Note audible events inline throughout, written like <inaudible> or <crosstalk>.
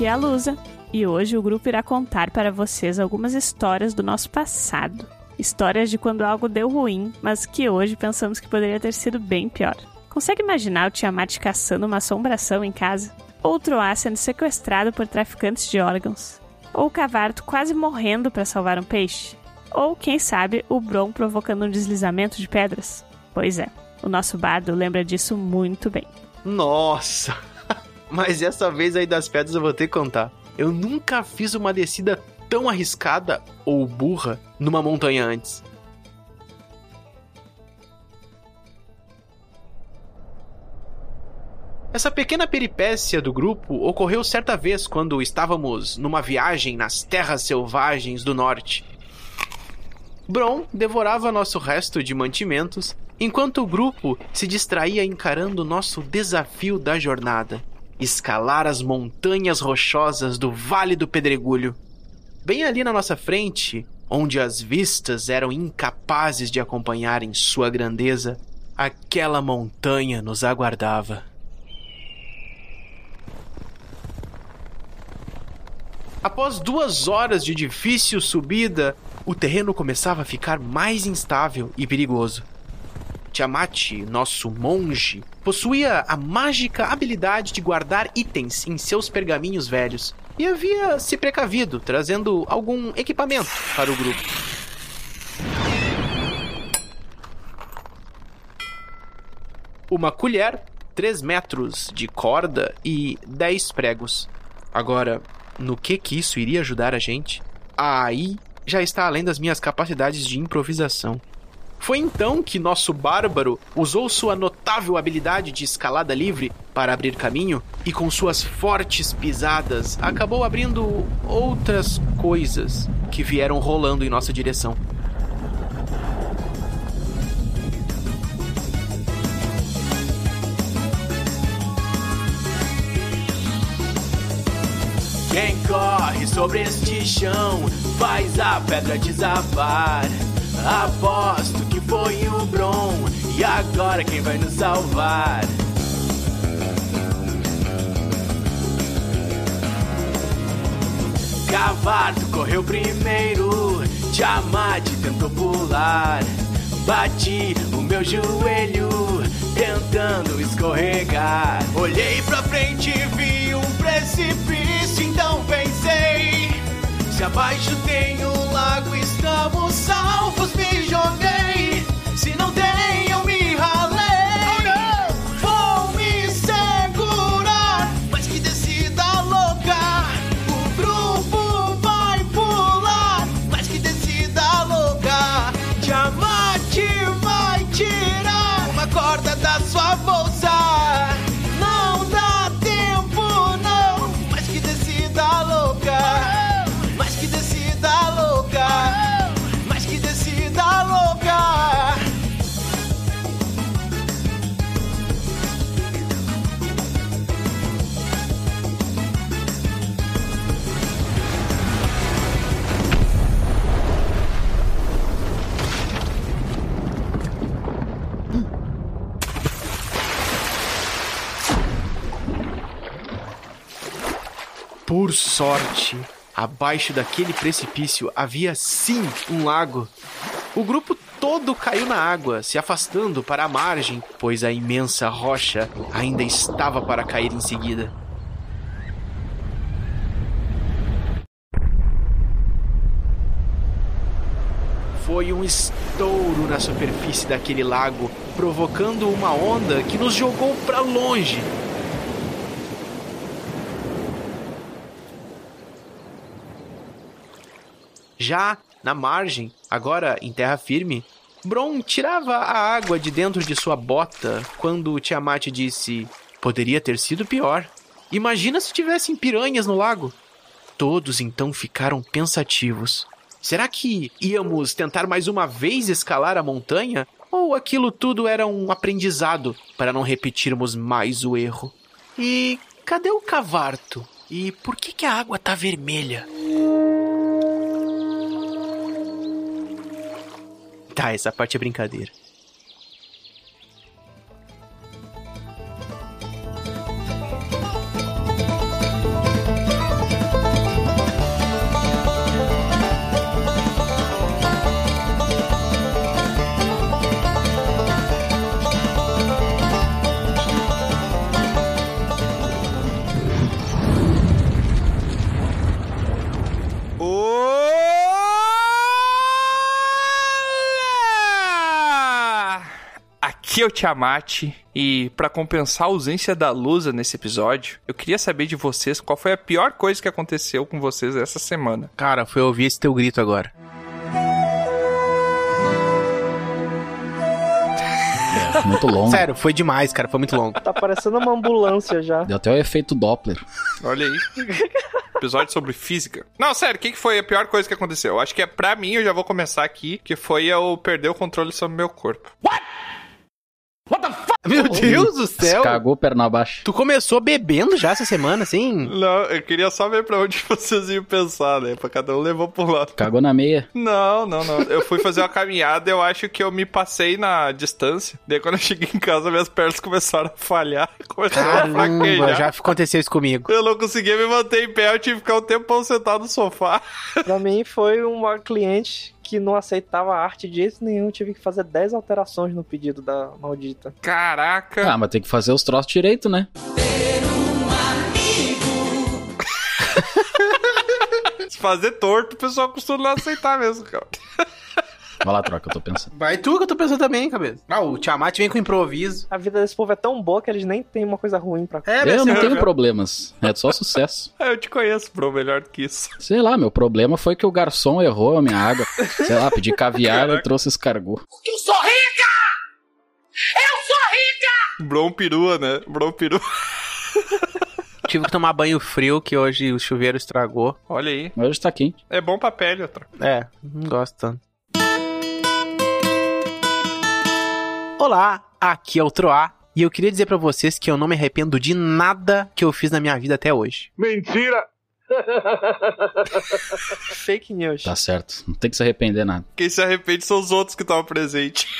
Aqui é a Lusa e hoje o grupo irá contar para vocês algumas histórias do nosso passado. Histórias de quando algo deu ruim, mas que hoje pensamos que poderia ter sido bem pior. Consegue imaginar o Tiamat caçando uma assombração em casa? Ou o Troá sendo sequestrado por traficantes de órgãos? Ou o Cavarto quase morrendo para salvar um peixe? Ou, quem sabe, o Bron provocando um deslizamento de pedras? Pois é, o nosso bardo lembra disso muito bem. Nossa! Mas essa vez aí das pedras eu vou ter que contar. Eu nunca fiz uma descida tão arriscada ou burra numa montanha antes. Essa pequena peripécia do grupo ocorreu certa vez quando estávamos numa viagem nas terras selvagens do norte. Bron devorava nosso resto de mantimentos enquanto o grupo se distraía encarando nosso desafio da jornada escalar as montanhas rochosas do Vale do Pedregulho. Bem ali na nossa frente, onde as vistas eram incapazes de acompanhar em sua grandeza, aquela montanha nos aguardava. Após duas horas de difícil subida, o terreno começava a ficar mais instável e perigoso. Tiamat, nosso monge, possuía a mágica habilidade de guardar itens em seus pergaminhos velhos e havia se precavido, trazendo algum equipamento para o grupo. Uma colher, 3 metros de corda e 10 pregos. Agora, no que que isso iria ajudar a gente? Aí já está além das minhas capacidades de improvisação. Foi então que nosso bárbaro usou sua notável habilidade de escalada livre para abrir caminho e, com suas fortes pisadas, acabou abrindo outras coisas que vieram rolando em nossa direção. Quem corre sobre este chão faz a pedra desabar. Aposto que foi o Bron. E agora quem vai nos salvar? Cavarto correu primeiro. Tiamat tentou pular. Bati o meu joelho tentando escorregar. Olhei pra frente e vi um precipício, então pensei: se abaixo tem um lago, estamos salvos. Me joguei. Se não tem, Por sorte, abaixo daquele precipício havia sim um lago. O grupo todo caiu na água, se afastando para a margem, pois a imensa rocha ainda estava para cair em seguida. Foi um estouro na superfície daquele lago, provocando uma onda que nos jogou para longe. Já na margem, agora em terra firme, Bron tirava a água de dentro de sua bota quando Tiamat disse: Poderia ter sido pior. Imagina se tivessem piranhas no lago. Todos então ficaram pensativos. Será que íamos tentar mais uma vez escalar a montanha? Ou aquilo tudo era um aprendizado para não repetirmos mais o erro? E cadê o cavarto? E por que, que a água tá vermelha? Tá, essa parte é brincadeira. Aqui é o Tiamat e para compensar a ausência da Lusa nesse episódio, eu queria saber de vocês qual foi a pior coisa que aconteceu com vocês essa semana. Cara, foi ouvir esse teu grito agora. Muito longo. Sério, foi demais, cara. Foi muito longo. Tá parecendo uma ambulância já. Deu até o efeito Doppler. Olha aí. Episódio sobre física. Não, sério, o que foi a pior coisa que aconteceu? Eu acho que é pra mim, eu já vou começar aqui, que foi eu perder o controle sobre o meu corpo. Meu Deus do céu! Cagou perna abaixo. Tu começou bebendo já essa semana, assim? Não, eu queria só ver pra onde <laughs> vocês iam pensar, né? Pra cada um levou pro lado. Cagou na meia. Não, não, não. Eu fui fazer uma caminhada, eu acho que eu me passei na distância. Daí quando eu cheguei em casa, minhas pernas começaram a falhar. <laughs> Começaram a Caramba, fraquejar. já aconteceu isso comigo. Eu não conseguia me manter em pé, eu tive que ficar um tempão sentado no sofá. Pra mim foi uma cliente que não aceitava arte de jeito nenhum. Tive que fazer 10 alterações no pedido da maldita. Caraca. Ah, mas tem que fazer os troços direito, né? <laughs> Se fazer torto, o pessoal costuma não aceitar mesmo, cara. <laughs> Vai lá, troca, eu tô pensando. Vai tu que eu tô pensando também, cabeça. Ah, o Tiamat vem com improviso. A vida desse povo é tão boa que eles nem têm uma coisa ruim pra. É, Eu não tenho problemas. É só sucesso. <laughs> Eu te conheço, bro, melhor do que isso. Sei lá, meu problema foi que o garçom errou a minha água. Sei lá, pedi caviar e trouxe escargot. Bron perua, né? Bron perua. Tive que tomar banho frio, que hoje o chuveiro estragou. Olha aí. Hoje tá quente. É bom pra pele, outra. É, não gosto tanto. Olá, aqui é o Troá. E eu queria dizer pra vocês que eu não me arrependo de nada que eu fiz na minha vida até hoje. <laughs> Fake news. Tá certo. Não tem que se arrepender nada. Quem se arrepende são os outros que estavam presentes. <laughs>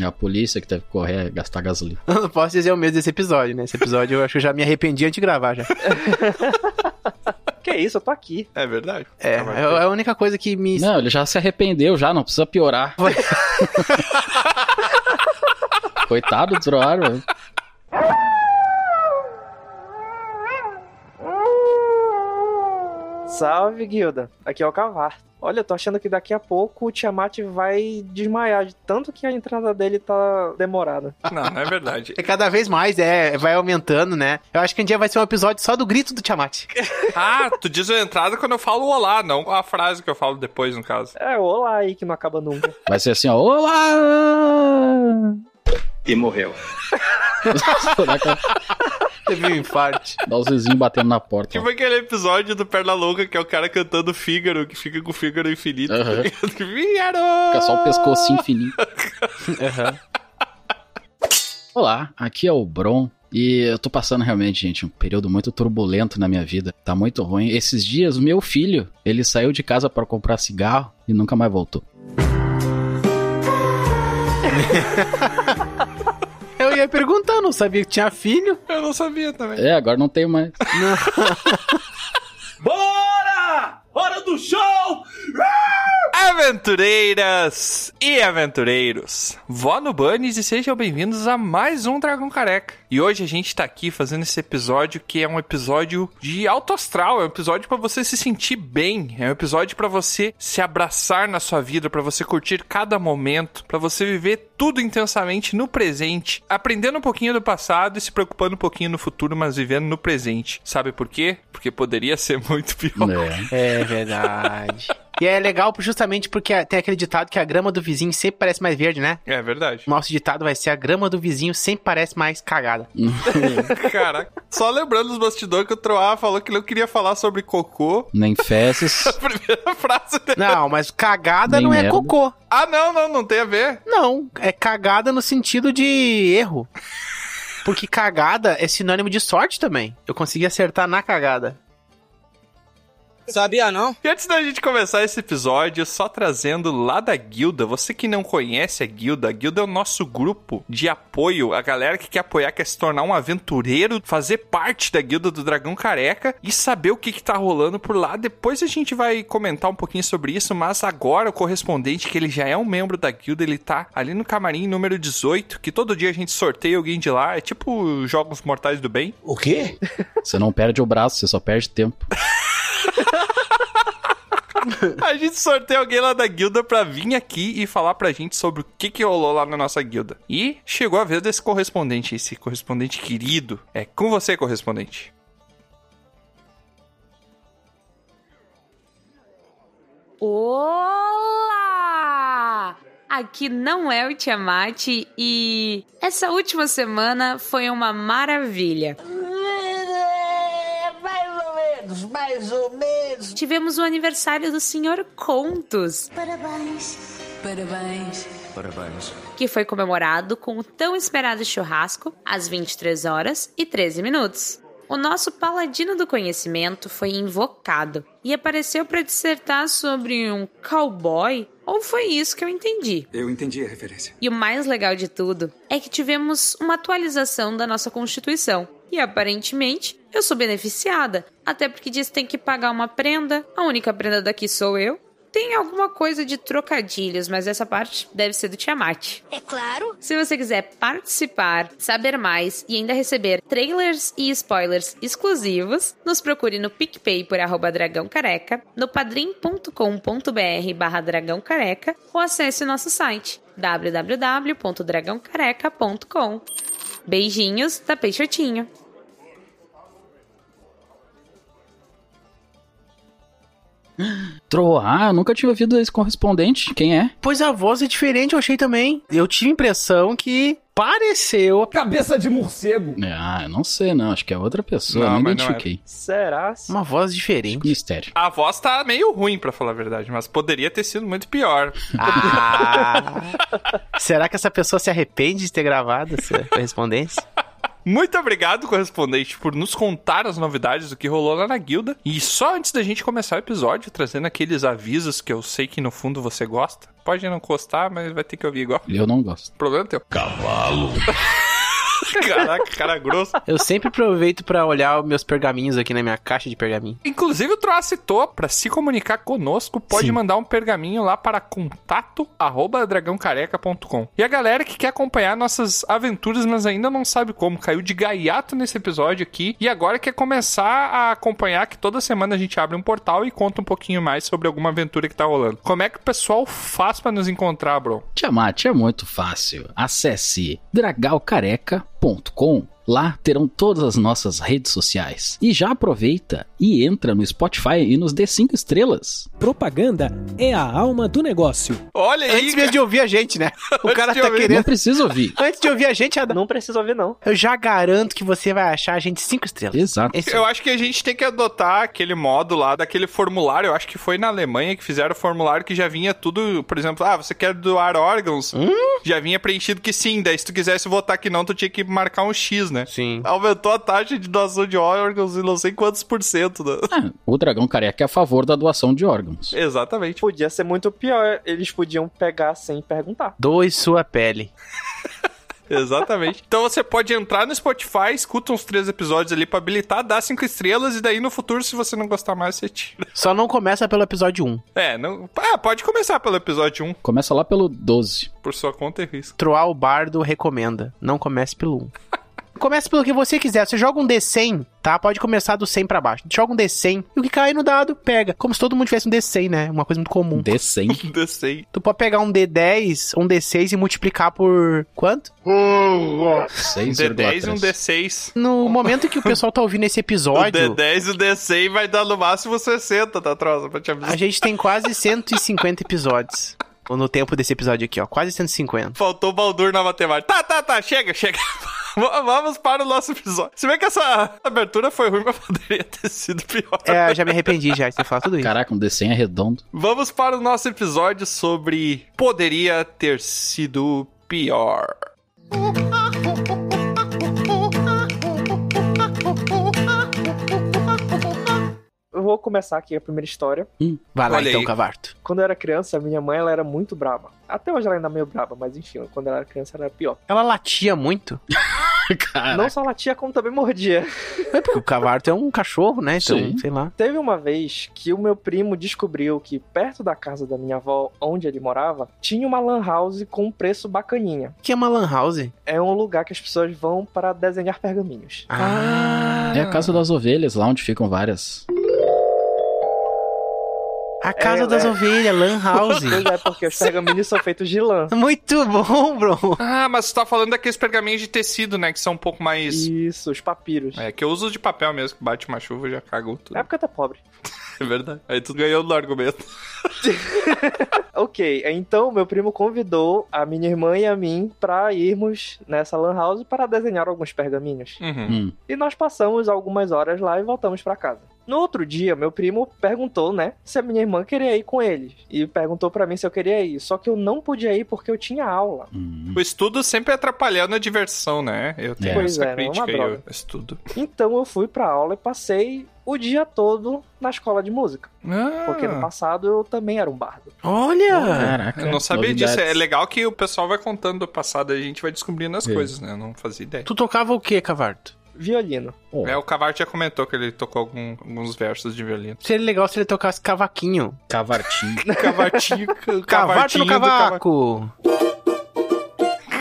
É a polícia que teve que correr e gastar gasolina. Eu não posso dizer o mesmo desse episódio, né? Esse episódio eu acho que eu já me arrependi antes de gravar já. <laughs> Que isso, eu tô aqui. É verdade. É, mas é a única coisa que me. Não, ele já se arrependeu, já, não precisa piorar. Coitado do Troar, velho. Salve, Guilda. Aqui é o Cavar. Olha, eu tô achando que daqui a pouco o Tiamat vai desmaiar de tanto que a entrada dele tá demorada. Não, não é verdade. É cada vez mais, é, vai aumentando, né? Eu acho que um dia vai ser um episódio só do grito do Tiamat. <laughs> Ah, tu diz a entrada quando eu falo olá, não a frase que eu falo depois, no caso. É, olá aí que não acaba nunca. Vai ser assim, ó. Olá! E morreu. <laughs> Teve um infarte. Dá os vizinhos batendo na porta. ó. Tipo aquele episódio do Perna Louca, que é o cara cantando Fígaro, que fica com o Fígaro infinito. Aham. <laughs> Fígaro! Fica só o pescocinho fininho. <laughs> Aham. Olá, aqui é o Bron. E eu tô passando realmente, gente, um período muito turbulento na minha vida. Tá muito ruim. Esses dias, o meu filho, ele saiu de casa pra comprar cigarro e nunca mais voltou. Ia perguntar, não sabia que tinha filho. Eu não sabia também. É, agora não tenho mais. Bora! Hora do show! Aventureiras e aventureiros, vó no Bunnies e sejam bem-vindos a mais um Dragão Careca. E hoje a gente tá aqui fazendo esse episódio que é um episódio de alto astral, é um episódio pra você se sentir bem, é um episódio pra você se abraçar na sua vida, pra você curtir cada momento, pra você viver tudo intensamente no presente, aprendendo um pouquinho do passado e se preocupando um pouquinho no futuro, mas vivendo no presente. Sabe por quê? Porque poderia ser <laughs> muito pior. É. É verdade. E é legal justamente porque tem aquele ditado que a grama do vizinho sempre parece mais verde, né? É verdade. Nosso ditado vai ser a grama do vizinho sempre parece mais cagada. <laughs> Caraca. Só lembrando os bastidores que o Troá falou que ele não queria falar sobre cocô. Nem fezes. <laughs> A primeira frase dele. Não, mas cagada Nem não é merda. cocô. Ah, não, não, não tem a ver. Não, é cagada no sentido de erro. <laughs> Porque cagada é sinônimo de sorte também. Eu consegui acertar na cagada. Sabia não? E antes da gente começar esse episódio, só trazendo lá da Guilda, você que não conhece a Guilda, a Guilda é o nosso grupo de apoio, a galera que quer apoiar, quer se tornar um aventureiro, fazer parte da Guilda do Dragão Careca e saber o que, que tá rolando por lá. Depois a gente vai comentar um pouquinho sobre isso, mas agora o correspondente, que ele já é um membro da Guilda, ele tá ali no camarim número 18, que todo dia a gente sorteia alguém de lá, é tipo Jogos Mortais do Bem. O quê? Você não perde o braço, você só perde tempo. <laughs> <laughs> A gente sorteia alguém lá da guilda pra vir aqui e falar pra gente sobre o que, que rolou lá na nossa guilda. E chegou a vez desse correspondente, esse correspondente querido. É com você, correspondente. Olá! Aqui não é o Tiamat e essa última semana foi uma maravilha. Mais ou menos, mais ou menos. Tivemos o aniversário do Senhor Contos, Parabéns. Parabéns. que foi comemorado com o tão esperado churrasco às 23 horas e 13 minutos. O nosso paladino do conhecimento foi invocado e apareceu para dissertar sobre um cowboy, ou foi isso que eu entendi? Eu entendi a referência. E o mais legal de tudo é que tivemos uma atualização da nossa Constituição. E aparentemente eu sou beneficiada, até porque diz que tem que pagar uma prenda, a única prenda daqui sou eu. Tem alguma coisa de trocadilhos, mas essa parte deve ser do Tiamat. É claro. Se você quiser participar, saber mais e ainda receber trailers e spoilers exclusivos, nos procure no PicPay por arroba dragão careca, no padrim.com.br barra dragão careca ou acesse o nosso site www.dragãocareca.com. Beijinhos da Peixotinho. Tro, ah, eu nunca tinha ouvido esse correspondente. Quem é? Pois a voz é diferente, eu achei também. Eu tive a impressão que pareceu. Cabeça de morcego. Ah, eu não sei, não. Acho que é outra pessoa. Não, Não, mas não identifiquei. Será? Uma voz diferente. Mistério. A voz tá meio ruim, pra falar a verdade, mas poderia ter sido muito pior. Ah! <laughs> Será que essa pessoa se arrepende de ter gravado essa correspondência? Muito obrigado, correspondente, por nos contar as novidades do que rolou lá na guilda. E só antes da gente começar o episódio, trazendo aqueles avisos que eu sei que no fundo você gosta. Pode não gostar, mas vai ter que ouvir igual. Eu não gosto. Problema é teu. Cavalo. <laughs> <laughs> Caraca, cara grosso. Eu sempre aproveito pra olhar os meus pergaminhos aqui na minha caixa de pergaminho. Inclusive, o Troá citou, pra se comunicar conosco, pode Sim. mandar um pergaminho lá para contato arroba dragãocareca.com. E a galera que quer acompanhar nossas aventuras, mas ainda não sabe como, caiu de gaiato nesse episódio aqui e agora quer começar a acompanhar que toda semana a gente abre um portal e conta um pouquinho mais sobre alguma aventura que tá rolando. Como é que o pessoal faz pra nos encontrar, bro? Tiamat é muito fácil. Acesse dragalcareca.com. .com Lá terão todas as nossas redes sociais. E já aproveita e entra no Spotify e nos dê cinco estrelas. Propaganda é a alma do negócio. Olha aí, Antes mesmo de ouvir a gente, né? <laughs> O cara tá ouvir. Não querendo. precisa ouvir. <laughs> Antes de ouvir a gente, Adam, Não precisa ouvir, não. eu já garanto que você vai achar a gente cinco estrelas. Exato. Esse- Eu acho que a gente tem que adotar aquele modo lá daquele formulário. Eu acho que foi na Alemanha que fizeram o formulário que já vinha tudo, por exemplo, ah, você quer doar órgãos? Já vinha preenchido que sim. Daí se tu quisesse votar que não, tu tinha que marcar um X, né? Sim. Aumentou a taxa de doação de órgãos em não sei quantos por cento. Né? Ah, o Dragão Careca é a favor da doação de órgãos. Exatamente. Podia ser muito pior. Eles podiam pegar sem perguntar. Doe sua pele. <laughs> Exatamente. Então você pode entrar no Spotify, escuta uns três episódios ali pra habilitar, dá cinco estrelas e daí no futuro, se você não gostar mais, você tira. <laughs> Só não começa pelo episódio 1. É, não... ah, pode começar pelo episódio 1, Começa lá pelo 12. por sua conta e risco. Troar o Bardo recomenda. Não comece pelo 1. <laughs> Comece pelo que você quiser. Você joga um D100, tá? Pode começar do 100 pra baixo. Joga um D100 e o que cair no dado, pega. Como se todo mundo tivesse um D100, né? Uma coisa muito comum. D100. <laughs> Descei. Tu pode pegar um D10, um D6 e multiplicar por quanto? Um 6,3. D10 e um D6. No momento que o pessoal tá ouvindo esse <laughs> O episódio, D10 e o D100 vai dar no máximo 60, tá, troça? Pra te avisar. a gente tem quase 150 episódios. No tempo desse episódio aqui, ó. Quase 150. Faltou o Baldur na matemática. Tá, tá, tá, chega, chega. Vamos para o nosso episódio. Se bem que essa abertura foi ruim, mas <laughs> poderia ter sido pior. É, eu já me arrependi já de ter falado tudo isso. Caraca, um D100 é redondo. Vamos para o nosso episódio sobre poderia ter sido pior. Vou começar aqui a primeira história. Vai lá Olha então, aí. Cavarto. Quando eu era criança, minha mãe ela era muito braba. Até hoje ela ainda é meio braba, mas enfim, quando ela era criança ela era pior. Ela latia muito. <laughs> Caraca. Não só latia, como também mordia. É porque o Cavarto é um cachorro, né? Então, Sim. sei lá. Teve uma vez que o meu primo descobriu que perto da casa da minha avó, onde ele morava, tinha uma lan house com um preço bacaninha. O que é uma lan house? É um lugar que as pessoas vão para desenhar pergaminhos. Ah. É a casa das ovelhas, lá onde ficam várias. A casa É, das é. ovelhas, Lan <laughs> House. Pois é, porque os pergaminhos são feitos de lã. <laughs> Muito bom, bro. Ah, mas você tá falando daqueles pergaminhos de tecido, né? Que são um pouco mais. Isso, os papiros. É, que eu uso de papel mesmo, que bate uma chuva e já cagou tudo. É porque é pobre. <laughs> É verdade. Aí tu ganhou no argumento. Ok, então meu primo convidou a minha irmã e a mim pra irmos nessa lan house para desenhar alguns pergaminhos. Uhum. Hum. E nós passamos algumas horas lá e voltamos pra casa. No outro dia, meu primo perguntou, né, se a minha irmã queria ir com eles. E perguntou pra mim se eu queria ir. Só que eu não podia ir porque eu tinha aula. Hum. O estudo sempre atrapalhando a diversão, né? Eu tenho É. Pois essa é, não é uma crítica aí, droga. o estudo. Então eu fui pra aula e passei o dia todo na escola de música. Porque no Ah, passado eu também era um bardo. Olha! Caraca. eu não sabia disso. É novidades. legal que o pessoal vai contando do passado e a gente vai descobrindo as É. coisas, né? Eu não fazia ideia. Tu tocava o que, Cavarto? Violino. Pô, É, o Cavart já comentou que ele tocou algum- alguns versos de violino. Seria legal se ele tocasse cavaquinho. Cavartinho. <laughs> Cavartinho, <laughs> Cavato no do cava- cavaco.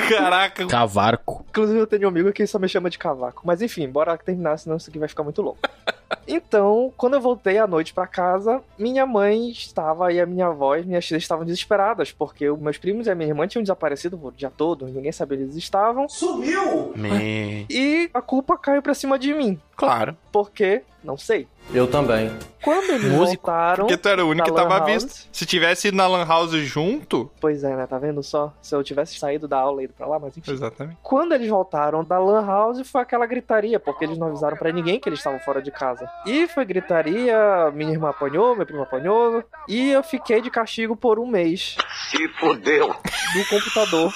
Caraca, Cavarco. Inclusive eu tenho um amigo que só me chama de cavaco. Mas enfim, bora terminar, senão isso aqui vai ficar muito louco. <laughs> Então, quando eu voltei à noite pra casa, minha mãe estava e a minha avó e minhas tias estavam desesperadas, porque os meus primos e a minha irmã tinham desaparecido o dia todo, ninguém sabia onde eles estavam, Sumiu! Me... e a culpa caiu pra cima de mim. Claro. Porque, não sei. Eu também. Quando eles Músico. voltaram. porque tu era o único que tava house. vista. Se tivesse ido na Lan House junto. Pois é, né? Tá vendo só? Se eu tivesse saído da aula e ido pra lá, mas enfim. Exatamente. Quando eles voltaram da Lan House, foi aquela gritaria, porque eles não avisaram pra ninguém que eles estavam fora de casa. E foi gritaria, minha irmã apanhou, meu primo apanhou, e eu fiquei de castigo por um mês Se fodeu! do computador.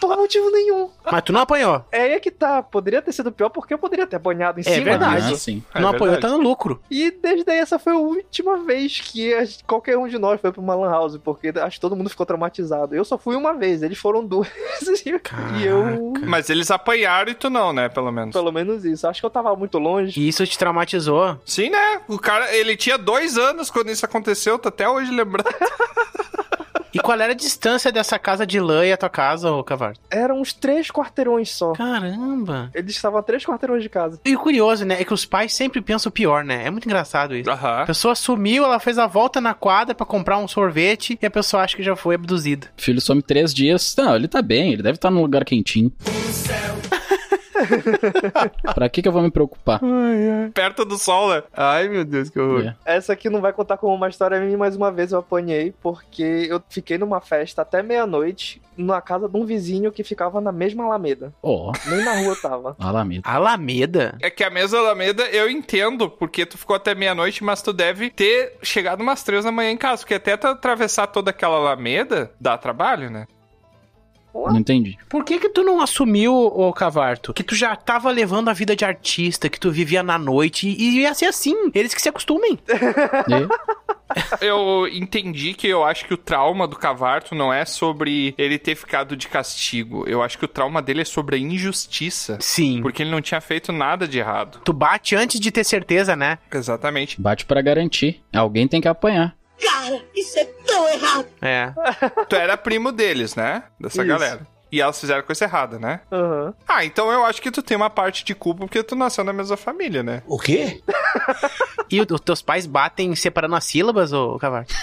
Por motivo nenhum. Mas tu não apanhou. É aí que tá. Poderia ter sido pior porque eu poderia ter apanhado em É cima verdade. Ah, sim. É não apanhou, verdade. tá no lucro. E desde aí essa foi a última vez que qualquer um de nós foi pra uma lan house, porque acho que todo mundo ficou traumatizado. Eu só fui uma vez, eles foram duas. <laughs> e eu. Mas eles apanharam e tu não, né? Pelo menos. Pelo menos isso. Acho que eu tava muito longe. E isso te traumatizou. Sim, né? O cara, ele tinha dois anos quando isso aconteceu, tô até hoje lembrando. <laughs> E qual era a distância dessa casa de lã e a tua casa, ô Cavarto? Eram uns três quarteirões só. Caramba. Eles estavam a três quarteirões de casa. E o curioso, né, é que os pais sempre pensam o pior, né? É muito engraçado isso. A Aham. pessoa sumiu, ela fez a volta na quadra pra comprar um sorvete e a pessoa acha que já foi abduzida. Filho some três dias. Não, ele tá bem, ele deve estar num lugar quentinho. <laughs> pra que que eu vou me preocupar? Perto do sol, né? Ai, meu Deus, que horror. É. Essa aqui não vai contar como uma história minha, mais uma vez eu apanhei, porque eu fiquei numa festa até meia-noite, na casa de um vizinho que ficava na mesma Alameda. Ó, Nem na rua eu tava. <laughs> Alameda. Alameda? É que a mesa Alameda eu entendo, porque tu ficou até meia-noite, mas tu deve ter chegado umas três da manhã em casa, porque até tu atravessar toda aquela Alameda dá trabalho, né? Não entendi. Por que que tu não assumiu, ô Cavarto, que tu já tava levando a vida de artista, que tu vivia na noite e ia ser assim? Eles que se acostumem. <laughs> E- Eu entendi que eu acho que o trauma do Cavarto não é sobre ele ter ficado de castigo. Eu acho que o trauma dele é sobre a injustiça. Sim. Porque ele não tinha feito nada de errado. Tu bate antes de ter certeza, né? Exatamente. Bate pra garantir. Alguém tem que apanhar. Cara, isso é tão errado. É. Tu era primo deles, né? Dessa Isso. galera. E elas fizeram coisa errada, né? Aham. Ah, então eu acho que tu tem uma parte de culpa porque tu nasceu na mesma família, né? O quê? <laughs> E os teus pais batem separando as sílabas, ô Cavarto?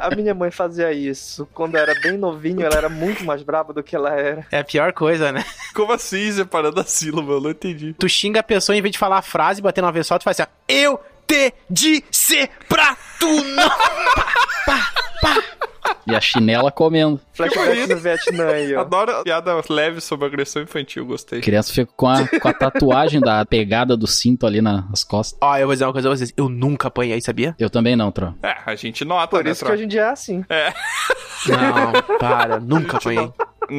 A minha mãe fazia isso. Quando eu era bem novinho, ela era muito mais brava do que ela era. É a pior coisa, né? Como assim, separando a sílaba? Eu não entendi. Tu xinga a pessoa em vez de falar a frase, bater uma vez só, tu faz assim, ó, eu te disse pra tu não. <laughs> E a chinela comendo. Flashback no Vietnã aí, ó. Adoro piada leve sobre agressão infantil, gostei. A criança fica com a, com a tatuagem da pegada do cinto ali nas costas. Ó, eu vou dizer uma coisa pra vocês, eu nunca apanhei, sabia? Eu também não, Tron. É, a gente nota, Por né, isso que Tro? hoje em dia é assim. Não, para, nunca apanhei. Não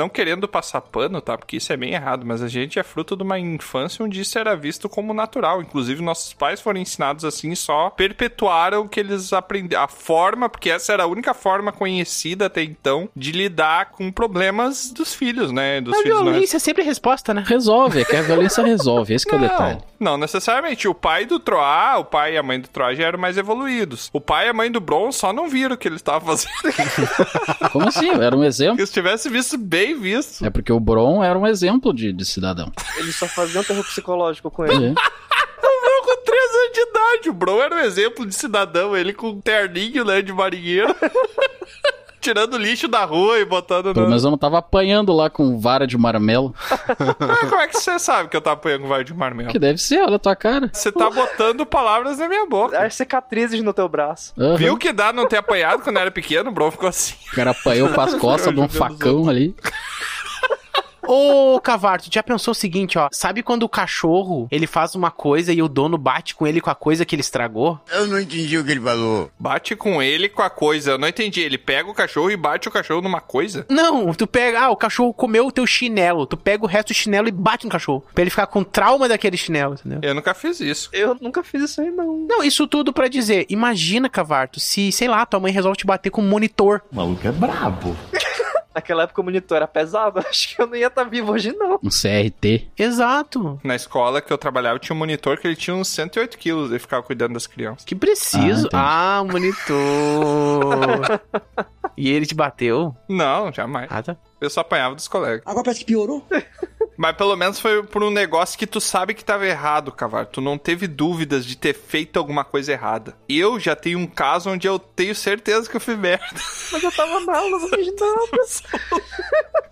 querendo passar pano, tá? Porque isso é bem errado, mas a gente é fruto de uma infância onde isso era visto como natural. Inclusive, nossos pais foram ensinados assim e só perpetuaram o que eles aprenderam. A forma, porque essa era a única forma conhecida até então de lidar com problemas dos filhos, né? Dos A filhos não violência é sempre a resposta, né? Resolve, é que a violência resolve. Esse que é o detalhe. Não, não necessariamente. O pai do Troá, o pai e a mãe do Troá já eram mais evoluídos. O pai e a mãe do Bron só não viram o que eles estavam fazendo. <laughs> Como assim? Era um exemplo. Se eles tivessem visto bem visto. É porque o Bron era um exemplo de, de cidadão. Eles só faziam terror psicológico com ele. É. com 3 anos de idade. O Bro era um exemplo de cidadão, ele com um terninho, né, de marinheiro. <laughs> Tirando lixo da rua e botando Pelo no... menos eu não tava apanhando lá com vara de marmelo. Ah, <laughs> como é que você sabe que eu tava apanhando vai de marmelo? Que deve ser, olha a tua cara. Você tá botando palavras na minha boca. As cicatrizes no teu braço. Aham. Viu que dá não ter apanhado quando era pequeno? O Bro ficou assim. O cara apanhou com as <laughs> costas de um facão ali. Ô, Cavarto, já pensou o seguinte, ó. Sabe quando o cachorro, ele faz uma coisa e o dono bate com ele com a coisa que ele estragou? Eu não entendi o que ele falou. Bate com ele com a coisa. Eu não entendi. Ele pega o cachorro e bate o cachorro numa coisa? Não, tu pega, ah, o cachorro comeu o teu chinelo. Tu pega o resto do chinelo e bate no cachorro. Pra ele ficar com trauma daquele chinelo, entendeu? Eu nunca fiz isso. Eu nunca fiz isso aí, não. Não, isso tudo pra dizer, imagina, Cavarto, se, sei lá, tua mãe resolve te bater com um monitor. O maluco é brabo. <laughs> Naquela época o monitor era pesado. <laughs> Acho que eu não ia estar vivo hoje, não. Um CRT. Exato. Na escola que eu trabalhava tinha um monitor que ele tinha uns 108 quilos e ficava cuidando das crianças. Que preciso. Ah, Ah, um monitor. <laughs> e ele te bateu? Não, jamais. Ah, tá. Eu só apanhava dos colegas. Agora parece que piorou. <laughs> Mas pelo menos foi por um negócio que tu sabe que tava errado, Cavar. Tu não teve dúvidas de ter feito alguma coisa errada. Eu já tenho um caso onde eu tenho certeza que eu fiz merda. <laughs> Mas eu tava na aula, não fiz nada.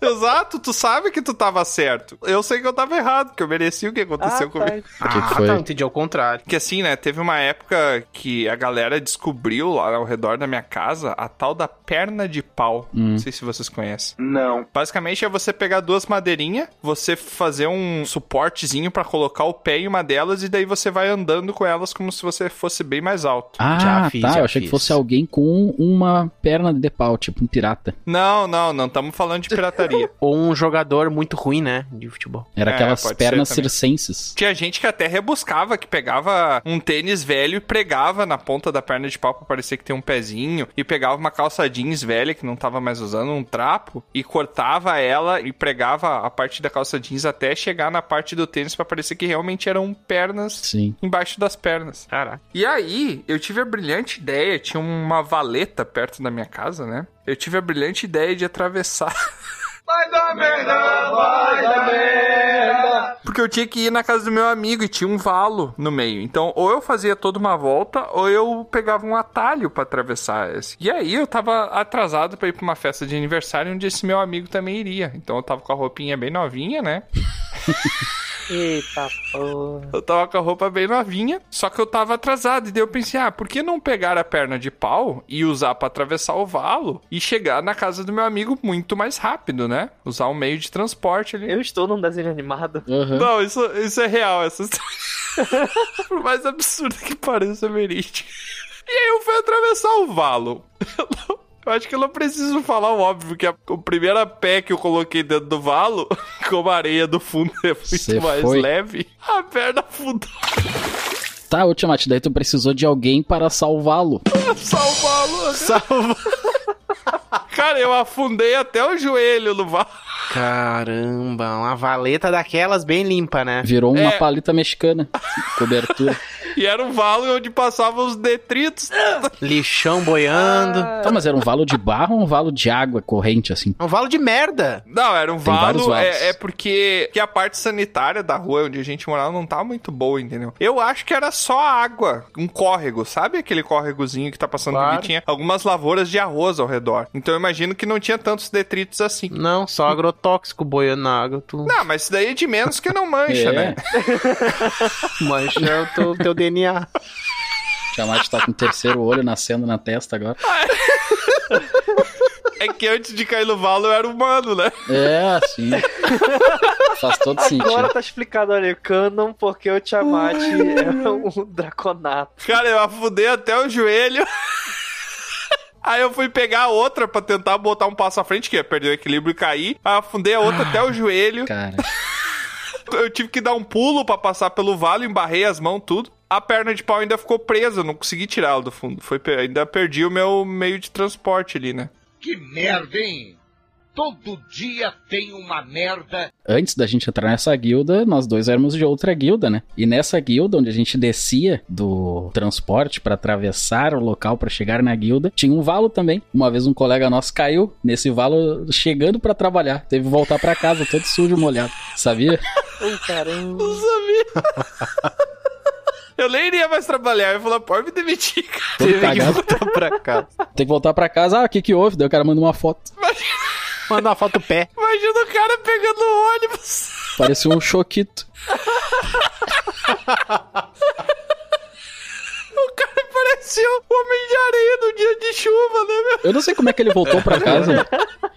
<laughs> Exato, tu sabe que tu tava certo. Eu sei que eu tava errado, que eu mereci o que aconteceu Ah, comigo. tá. que ah, foi? tá, entendi ao contrário. Porque assim, né, teve uma época que a galera descobriu lá ao redor da minha casa a tal da perna de pau. Não sei se vocês conhecem. Não. Basicamente é você pegar duas madeirinhas, você fazer um suportezinho pra colocar o pé em uma delas e daí você vai andando com elas como se você fosse bem mais alto. Ah, Já fiz, tá. já eu achei fiz. que fosse alguém com uma perna de pau, tipo um pirata. Não, não, não estamos falando de pirataria. <laughs> Ou um jogador muito ruim, né, de futebol. Era É, aquelas pernas circenses. Tinha gente que até rebuscava, que pegava um tênis velho e pregava na ponta da perna de pau pra parecer que tem um pezinho, e pegava uma calça jeans velha que não tava mais usando, um trapo, e cortava ela e pregava a parte da calça jeans até chegar na parte do tênis pra parecer que realmente eram pernas Sim. embaixo das pernas. Caraca. E aí, eu tive a brilhante ideia, tinha uma valeta perto da minha casa, né? Eu tive a brilhante ideia de atravessar. <laughs> Vai dar merda, vai dar merda. Porque eu tinha que ir na casa do meu amigo e tinha um valo no meio. Então, ou eu fazia toda uma volta, ou eu pegava um atalho pra atravessar esse. E aí, eu tava atrasado pra ir pra uma festa de aniversário onde esse meu amigo também iria. Então, eu tava com a roupinha bem novinha, né? <laughs> Eita porra. Eu tava com a roupa bem novinha, só que eu tava atrasado. E daí eu pensei, ah, por que não pegar a perna de pau e usar pra atravessar o valo e chegar na casa do meu amigo muito mais rápido, né? Usar um meio de transporte ali. Eu estou num desenho animado. Aham. Não, isso, isso é real, essa história. <laughs> Por mais absurda que pareça, é verídico. E aí eu fui atravessar o valo. <laughs> Eu acho que eu não preciso falar o óbvio, que a, o primeiro pé que eu coloquei dentro do valo, <laughs> como a areia do fundo é muito Cê mais foi. leve, a perna afundou. Tá, Ultimate, daí tu precisou de alguém para salvá-lo. <laughs> Salvá-lo. Salva. <laughs> Cara, eu afundei até o joelho no valo. Caramba, uma valeta daquelas bem limpa, né? Virou uma É. palita mexicana. Cobertura. <laughs> E era um valo onde passavam os detritos. Lixão boiando. tá, mas era um valo de barro ou um valo de água corrente, assim? É um valo de merda. Não, era um Tem valo. É, é porque que a parte sanitária da rua onde a gente morava não tá muito boa, entendeu? Eu acho que era só água, um córrego, sabe aquele córregozinho que tá passando Claro. ali? Tinha algumas lavouras de arroz ao redor. Então eu imagino que não tinha tantos detritos assim. Não, só agrotóxico boiando na água. Tu Não, mas isso daí é de menos que não mancha, É. né? <laughs> mancha o teu, teu DNA. Tiamat tá com o terceiro olho nascendo na testa agora. <laughs> É que antes de cair no valo eu era humano, né? É, assim. Faz todo Agora sentido. tá explicado ali, canon, porque o Tiamat é um draconato. Cara, eu afundei até o joelho. Aí eu fui pegar a outra pra tentar botar um passo à frente, que ia perder o equilíbrio e cair. Aí afundei a outra até o joelho. Cara, <laughs> Eu tive que dar um pulo pra passar pelo vale, embarrei as mãos, tudo. A perna de pau ainda ficou presa, eu não consegui tirá-la do fundo. Foi, ainda perdi o meu meio de transporte ali, né? Que merda, hein? Todo dia tem uma merda. antes da gente entrar nessa guilda, nós dois éramos de outra guilda, né? E nessa guilda, onde a gente descia do transporte pra atravessar o local pra chegar na guilda, tinha um valo também. Uma vez um colega nosso caiu nesse valo chegando pra trabalhar. Teve que voltar pra casa todo sujo, molhado. Sabia? Ai, caramba. Não sabia. Eu nem iria mais trabalhar. Eu falei, pode me demitir, cara. Teve que voltar pra casa. Tem que voltar pra casa. Ah, o que que houve? Daí o cara manda uma foto. Manda uma foto pé. Imagina o cara pegando o ônibus. Parecia um choquito. <laughs> O cara parecia o homem de areia no dia de chuva, né, meu? Eu não sei como é que ele voltou pra <laughs> casa.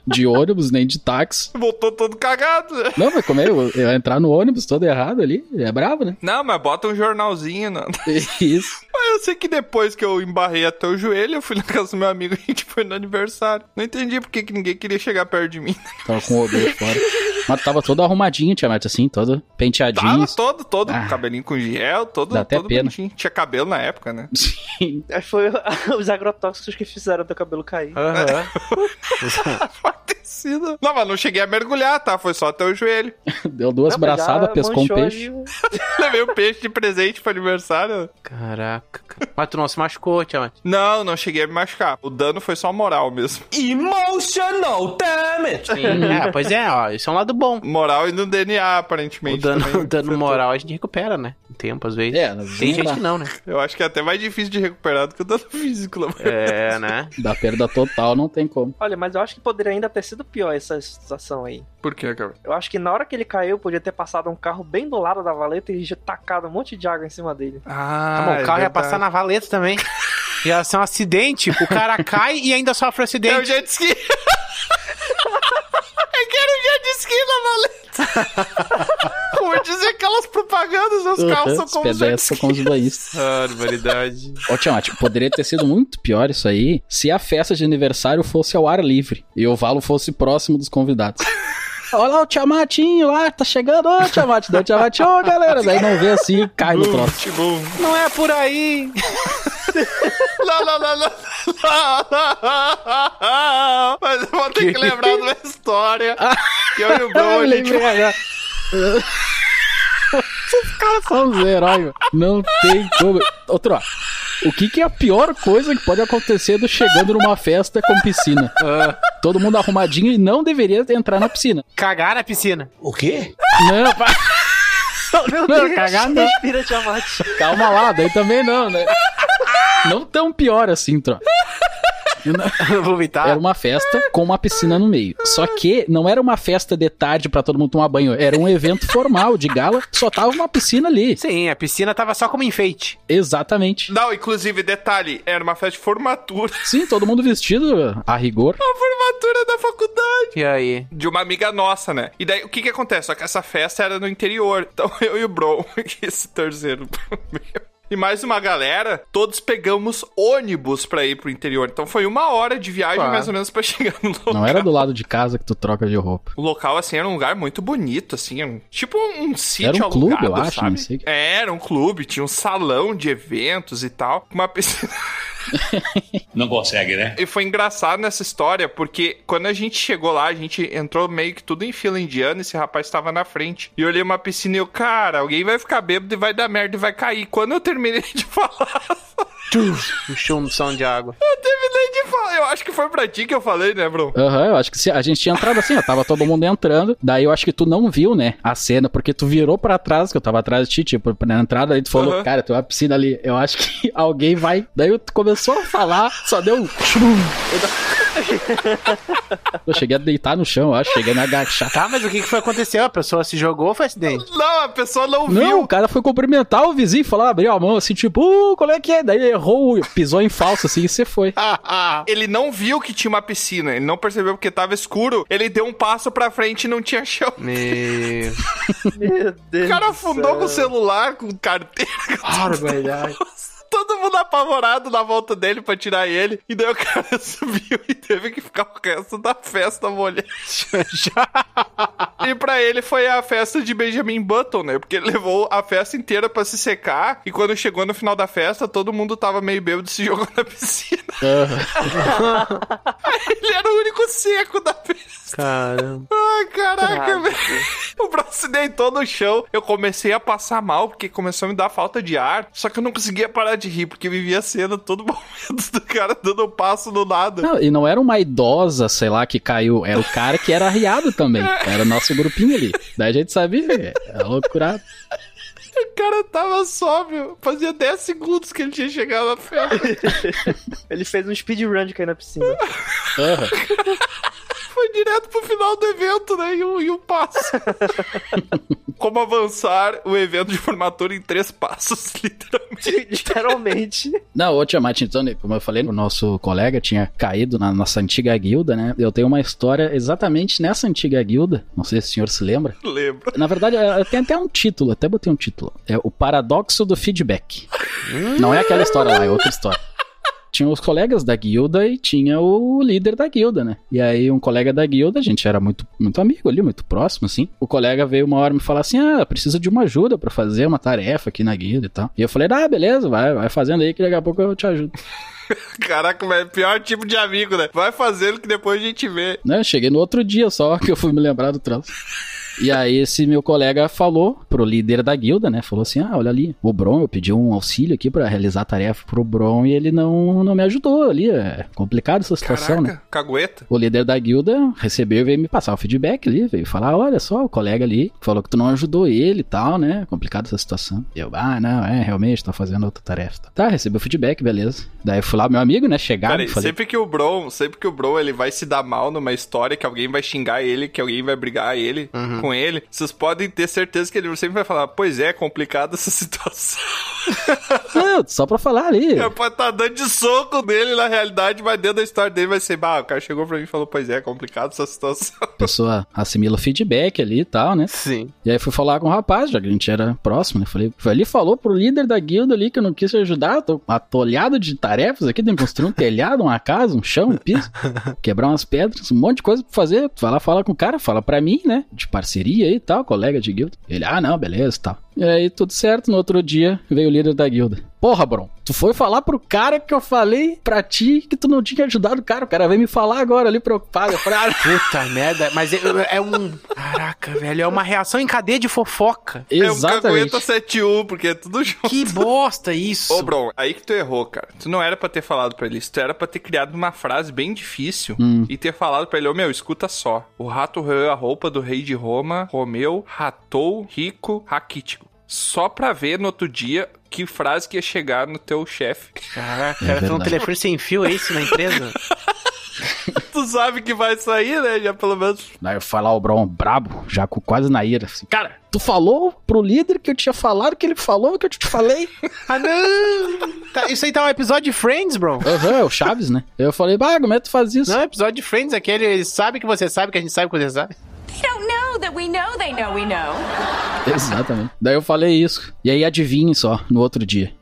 De ônibus, nem de táxi. Voltou todo cagado. né? Não, mas como é? Eu, entrar no ônibus todo errado ali. É bravo, né? Não, mas bota um jornalzinho. Não. <laughs> Isso. Mas eu sei que depois que eu embarrei até o joelho, eu fui na casa do meu amigo e a gente foi no aniversário. Não entendi por que ninguém queria chegar perto de mim. Tava com o odor fora. <laughs> Mas tava todo arrumadinho, Tiamat, assim, todo penteadinho. Tava todo, todo, Ah. cabelinho com gel, todo, Dá até todo pena. bonitinho. Tinha cabelo na época, né? <laughs> Sim. Foi <laughs> os agrotóxicos que fizeram teu cabelo cair. Aham. <laughs> Pode sido. Não, mas não cheguei a mergulhar, tá? Foi só até o joelho. <laughs> Deu duas Não, braçadas, pescou um peixe. ali o- <laughs> Levei um peixe de presente pro aniversário. Caraca. cara. Mas tu não se machucou, Tiamat. Não, não cheguei a me machucar. O dano foi só moral mesmo. <laughs> Emotional damage! É, pois é, ó. Isso é um lado bom. Moral e no DNA, O aparentemente. dano, também o dano moral a gente recupera, né? Um tempo, às vezes. É, Tem gente que não, né? Eu acho que é até mais difícil de recuperar do que o dano físico. Lá. É, né? Da perda total não tem como. Olha, mas eu acho que poderia ainda ter sido pior essa situação aí. Por quê, cara? Eu acho que na hora que ele caiu, podia ter passado um carro bem do lado da valeta e já tacado um monte de água em cima dele. Ah, Tá bom, o é carro ia passar na valeta também. Ia ser um acidente. O cara cai e ainda sofre um É o acidente. jet ski. <laughs> Eu quero um jet ski na valeta. <laughs> <laughs> Como dizer aquelas propagandas, os carros são Os como jet pedestres ski. com os banhistas. Barbaridade. Ô, Tiamat, poderia ter sido muito pior isso aí se a festa de aniversário fosse ao ar livre e o Valo fosse próximo dos convidados. <laughs> Olha lá o Tiamatinho lá, tá chegando, ô Tiamat, dá o Tiamat, ô galera, daí não vê assim e cai no troço. Tipo, Não é por aí. Lá, lá, lá, lá. Mas eu vou ter que lembrar de uma história. <laughs> Que eu e o Ah, a gente. Esses caras são os heróis, meu. Não tem como. Outro, ó. O que, que é a pior coisa que pode acontecer do chegando numa festa com piscina? Todo mundo arrumadinho e não deveria entrar na piscina. Cagar na piscina. O quê? Não, pá. Não, cagar não. Respira, Tiamat. Calma lá, daí também não, né? Não tão pior assim, <laughs> Vomitar. Era uma festa com uma piscina no meio. Só que não era uma festa de tarde pra todo mundo tomar banho. Era um evento formal de gala, só tava uma piscina ali. Sim, a piscina tava só como enfeite. Exatamente. Não, inclusive, detalhe, era uma festa de formatura. <laughs> Sim, todo mundo vestido a rigor. A formatura da faculdade. E aí? De uma amiga nossa, né? E daí, o que que acontece? Só que essa festa era no interior. Então, <laughs> eu e o Bro, que esse terceiro meu, e mais uma galera, todos pegamos ônibus pra ir pro interior. Então foi uma hora de viagem, Claro. mais ou menos, pra chegar no local. Não era do lado de casa que tu troca de roupa. O local, assim, era um lugar muito bonito, assim, era um- tipo um sítio Era um clube, alugado, eu acho, sabe? não sei. É, era um clube, tinha um salão de eventos e tal, uma <laughs> piscina. <laughs> Não consegue, né? E foi engraçado nessa história, porque quando a gente chegou lá, a gente entrou meio que tudo em fila indiana, esse rapaz estava na frente. E eu olhei uma piscina e eu, cara, alguém vai ficar bêbado e vai dar merda e vai cair. Quando eu terminei <laughs> de falar, Um som de água. eu terminei de falar. Eu acho que foi pra ti que eu falei, né, bro? Aham, eu acho que a gente tinha entrado assim, ó, tava todo mundo entrando. Daí eu acho que tu não viu, né, a cena, porque tu virou pra trás, que eu tava atrás de ti, tipo, na entrada, aí tu falou, Aham. cara, tem uma piscina ali, eu acho que <laughs> alguém vai. Daí tu começou a falar, só deu um. <laughs> Eu cheguei a deitar no chão, acho, cheguei a me agachar. Tá, mas o que que foi acontecer? A pessoa se jogou ou foi acidente? Não, a pessoa não, Não, viu. o cara foi cumprimentar o vizinho, falar, abriu a mão assim, tipo, uh, qual é que é? Daí errou, pisou em falso assim e você foi. <laughs> Ele não viu que tinha uma piscina, ele não percebeu porque tava escuro. Ele deu um passo pra frente e não tinha chão. Meu. Meu Deus. <laughs> O cara do afundou com o celular, com carteira, Barbaridade. Todo mundo apavorado na volta dele pra tirar ele. E daí o cara <laughs> subiu e teve que ficar o resto da festa molhado. <laughs> e pra ele foi a festa de Benjamin Button, né? Porque ele levou a festa inteira pra se secar. E quando chegou no final da festa, todo mundo tava meio bêbado e se <laughs> jogou na piscina. ele era o único seco da festa. Caramba. Ai, caraca, velho. O braço se deitou no chão. Eu comecei a passar mal, porque começou a me dar falta de ar. Só que eu não conseguia parar de rir, porque eu vivia a cena todo <laughs> momento do cara dando um passo no nada. Não, e não era uma idosa, sei lá, que caiu. Era o cara que era arriado também. Era o nosso grupinho ali. Daí a gente sabia, é loucura. O cara tava sóbrio. Fazia 10 segundos que ele tinha chegado na festa. <laughs> Ele fez um speedrun de cair na piscina. Aham. Foi direto pro final do evento, né? E o, e o passo. <laughs> Como avançar o evento de formatura em três passos, <laughs> literalmente. Literalmente. Não, ô Tiamat, então, né, como eu falei, o nosso colega tinha caído na nossa antiga guilda, né? Eu tenho uma história exatamente nessa antiga guilda. Não sei se o senhor se lembra. Lembro. Na verdade, tem até um título, até botei um título. É o Paradoxo do Feedback. <laughs> Não é aquela história lá, é outra história. Tinha os colegas da guilda e tinha o líder da guilda, né? E aí um colega da guilda, a gente era muito, muito amigo ali, muito próximo, assim. O colega veio uma hora me falar assim, ah, precisa de uma ajuda pra fazer uma tarefa aqui na guilda e tal. E eu falei, ah, beleza, vai, vai fazendo aí que daqui a pouco eu te ajudo. <laughs> Caraca, mas é o pior tipo de amigo, né? Vai fazendo que depois a gente vê. Né? Cheguei no outro dia só que eu fui me lembrar do troço. <laughs> E aí esse meu colega falou pro líder da guilda, né? Falou assim: "Ah, olha ali, o Bron, eu pedi um auxílio aqui pra realizar a tarefa pro Bron e ele não, não me ajudou ali. É complicado essa situação, né?" Caraca, cagueta. O líder da guilda recebeu e veio me passar o feedback ali, veio falar: "Olha só, o colega ali falou que tu não ajudou ele e tal, né? Complicado essa situação". Eu: "Ah, não, é, realmente tá fazendo outra tarefa". Tá, tá recebeu o feedback, beleza. Daí eu fui lá meu amigo, né, chegaram, Peraí, falei: sempre que o Bron, sempre que o Bron ele vai se dar mal numa história, que alguém vai xingar ele, que alguém vai brigar ele com ele, vocês podem ter certeza que ele sempre vai falar, pois é, complicada essa <laughs> situação. "Não, só pra falar ali". Ele pode estar dando de soco nele na realidade, mas dentro da história dele vai ser, bah, o cara chegou pra mim e falou, pois é, complicada essa situação. A pessoa assimila o feedback ali e tal, né? Sim. E aí fui falar com o rapaz, já que a gente era próximo, né? Falei, ele falou pro líder da guilda ali que eu não quis ajudar, tô atolhado de tarefas aqui, tem que construir um telhado, uma casa, um chão, um piso, <laughs> quebrar umas pedras, um monte de coisa pra fazer. Vai lá falar com o cara, fala pra mim, né? De parceria aí e tal, colega de guilda. Ele, ah, não, beleza e tal. E aí, tudo certo, no outro dia veio o líder da guilda. Porra, Bron, tu foi falar pro cara que eu falei pra ti que tu não tinha ajudado o cara. O cara veio me falar agora ali preocupado. Eu falei, ah, Puta merda, mas é, é um. Caraca, velho, é uma reação em cadeia de fofoca. exatamente. É um cagueta 71, porque é tudo junto. Que bosta isso. Ô, Bron, aí que tu errou, cara. Tu não era pra ter falado pra ele isso. Tu era pra ter criado uma frase bem difícil Hum. e ter falado pra ele, ô meu, escuta só. O rato roeu a roupa do rei de Roma, Romeu, ratou, rico, raquítico. Só pra ver no outro dia que frase que ia chegar no teu chefe. Caraca, É um telefone sem fio, é isso na empresa? <laughs> tu sabe que vai sair, né? Já pelo menos. Daí eu falar o Bron brabo, já com quase na ira. Assim, cara, tu falou pro líder que eu tinha falado que ele falou que eu te falei. <laughs> ah, não! Tá, isso aí tá um episódio de Friends, bro. Aham, é o Chaves, né? Eu falei, bah, como é que tu faz isso? Não, episódio de Friends, aquele, ele sabe que você sabe que a gente sabe que você sabe. They don't know that we know they know we know. Exatamente. Daí eu falei isso. E aí adivinhe só, no outro dia.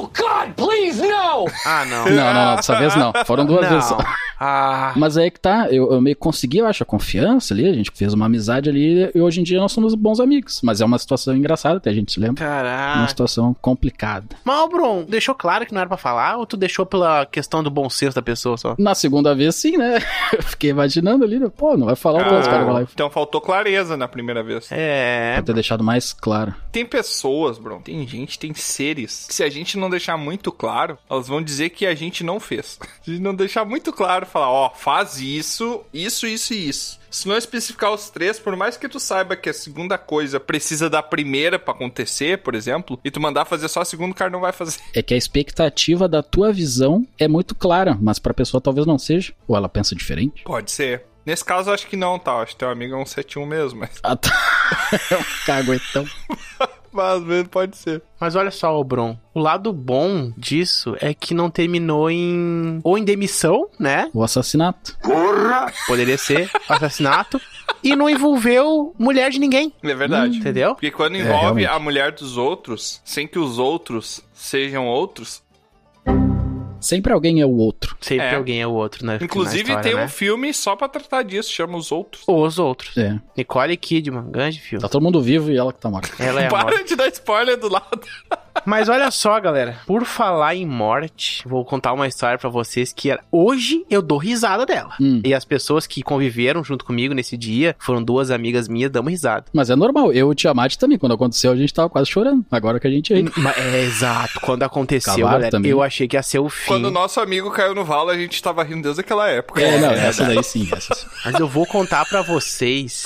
No, God, please, no! Ah, não. Não, não, não, dessa vez não. Foram duas Não. vezes só. Ah, Mas aí que tá, eu, eu meio que consegui, eu acho, a confiança ali, a gente fez uma amizade ali e hoje em dia nós somos bons amigos. Mas é uma situação engraçada, até a gente se lembra. Uma caraca. situação complicada. Mas, Bron, deixou claro que não era pra falar ou tu deixou pela questão do bom senso da pessoa só? Na segunda vez, sim, né? <laughs> Eu fiquei imaginando ali, né? pô, não vai falar o que os caras vão lá. então faltou clareza na primeira vez. É. Pra ter deixado mais claro. Tem pessoas, bro. Tem gente, tem seres. Que se a gente não deixar muito claro, elas vão dizer que a gente não fez. <laughs> Se não deixar muito claro, falar, ó, faz isso, isso, isso e isso. Se não especificar os três, por mais que tu saiba que a segunda coisa precisa da primeira pra acontecer, por exemplo, e tu mandar fazer só a segunda, o cara não vai fazer. É que a expectativa da tua visão é muito clara, mas pra pessoa talvez não seja. Ou ela pensa diferente. Pode ser. Nesse caso, eu acho que não, tá? Acho que teu amigo é um 71 mesmo, mas, Ah, tá. <laughs> É um caguetão. <laughs> mas às vezes pode ser. Mas olha só, ô Bron. O lado bom disso é que não terminou em. Ou em demissão, né? O assassinato. Poderia ser <laughs> assassinato. E não envolveu mulher de ninguém. É verdade. Entendeu? Porque quando envolve realmente. a mulher dos outros, sem que os outros sejam outros, Sempre alguém é o outro. Sempre É. alguém é o outro, né? inclusive história, tem né? um filme só pra tratar disso, chama Os Outros. Ou os outros. É. Nicole Kidman, grande filme. Tá todo mundo vivo e ela que tá morta. Ela é <laughs> Para morte. de dar spoiler do lado. Mas olha só, galera. Por falar em morte, vou contar uma história pra vocês que era... hoje eu dou risada dela. Hum. E as pessoas que conviveram junto comigo nesse dia foram duas amigas minhas, damos risada. Mas é normal. Eu e o Tiamat também, quando aconteceu, a gente tava quase chorando. Agora que a gente ri. Mas é exato. Quando aconteceu, Cavalo galera, também. eu achei que ia ser o fim. Quando o nosso amigo caiu no valo, a gente tava rindo desde aquela época. É, não, essa daí sim, essa sim. Mas eu vou contar pra vocês.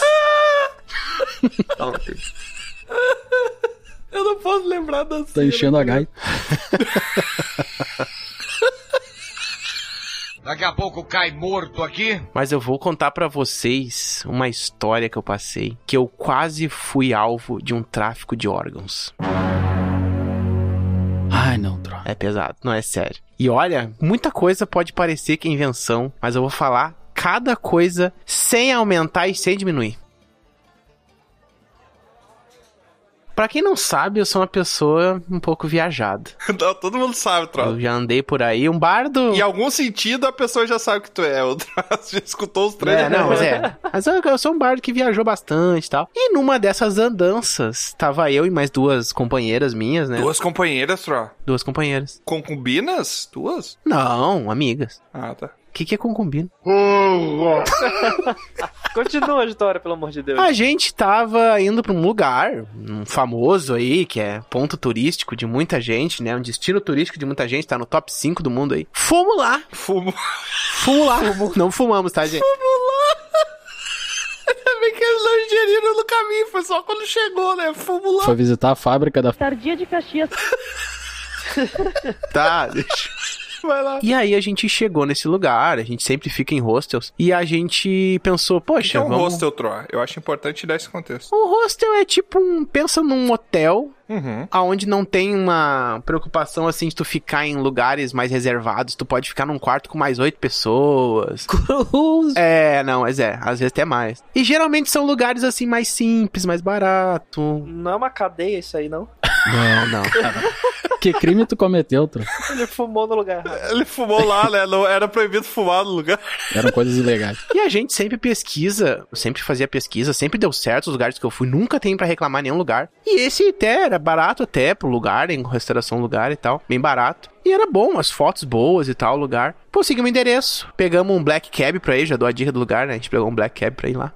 <laughs> Eu não posso lembrar da Tá enchendo a gaita. <laughs> Daqui a pouco cai morto aqui. Mas eu vou contar pra vocês uma história que eu passei, que eu quase fui alvo de um tráfico de órgãos. Ai, não, droga. É pesado, não é sério. E olha, muita coisa pode parecer que é invenção, mas eu vou falar cada coisa sem aumentar e sem diminuir. Pra quem não sabe, eu sou uma pessoa um pouco viajada. <laughs> Não, Todo mundo sabe, troll. Eu já andei por aí, um bardo. Em algum sentido, a pessoa já sabe que tu é. <laughs> O Troll já escutou os três. É, não, mas é. <laughs> Mas eu, eu sou um bardo que viajou bastante e tal. E numa dessas andanças, tava eu e mais duas companheiras minhas, né? Duas companheiras, Troll. Duas companheiras. Concubinas? Duas? Não, amigas. Ah, tá. O que, que é concubina? <laughs> Continua a história, pelo amor de Deus. A gente tava indo pra um lugar, um famoso aí, que é ponto turístico de muita gente, né? Um destino turístico de muita gente, tá no top 5 do mundo aí. Fomos lá, Fumo. fomos lá. Não fumamos, tá, gente? Ainda bem que eles não ingeriram no caminho, foi só quando chegou, né? Fumo lá. Foi visitar a fábrica da. Tardia de Caxias. <laughs> Tá, deixa. Vai lá. E aí a gente chegou nesse lugar, a gente sempre fica em hostels, e a gente pensou, O que poxa, é um vamos... hostel, Troll? Eu acho importante dar esse contexto. Um hostel é tipo um. Pensa num hotel Uhum. aonde não tem uma preocupação assim de tu ficar em lugares mais reservados. Tu pode ficar num quarto com mais oito pessoas. <laughs> Cruz. É, não, mas é, às vezes até mais. E geralmente são lugares assim mais simples, mais barato. Não é uma cadeia isso aí, não? Não, não. Que crime tu cometeu, tro? Ele fumou no lugar. Ele fumou lá, né? Não era proibido fumar no lugar. Eram coisas ilegais. E a gente sempre pesquisa, sempre fazia pesquisa, sempre deu certo os lugares que eu fui, nunca tem pra reclamar em nenhum lugar. E esse até era barato até pro lugar, em restauração lugar e tal, bem barato. E era bom, as fotos boas e tal, o lugar. Pô, seguimos o endereço. Pegamos um black cab pra ir, já dou a dica do lugar, né? A gente pegou um black cab pra ir lá.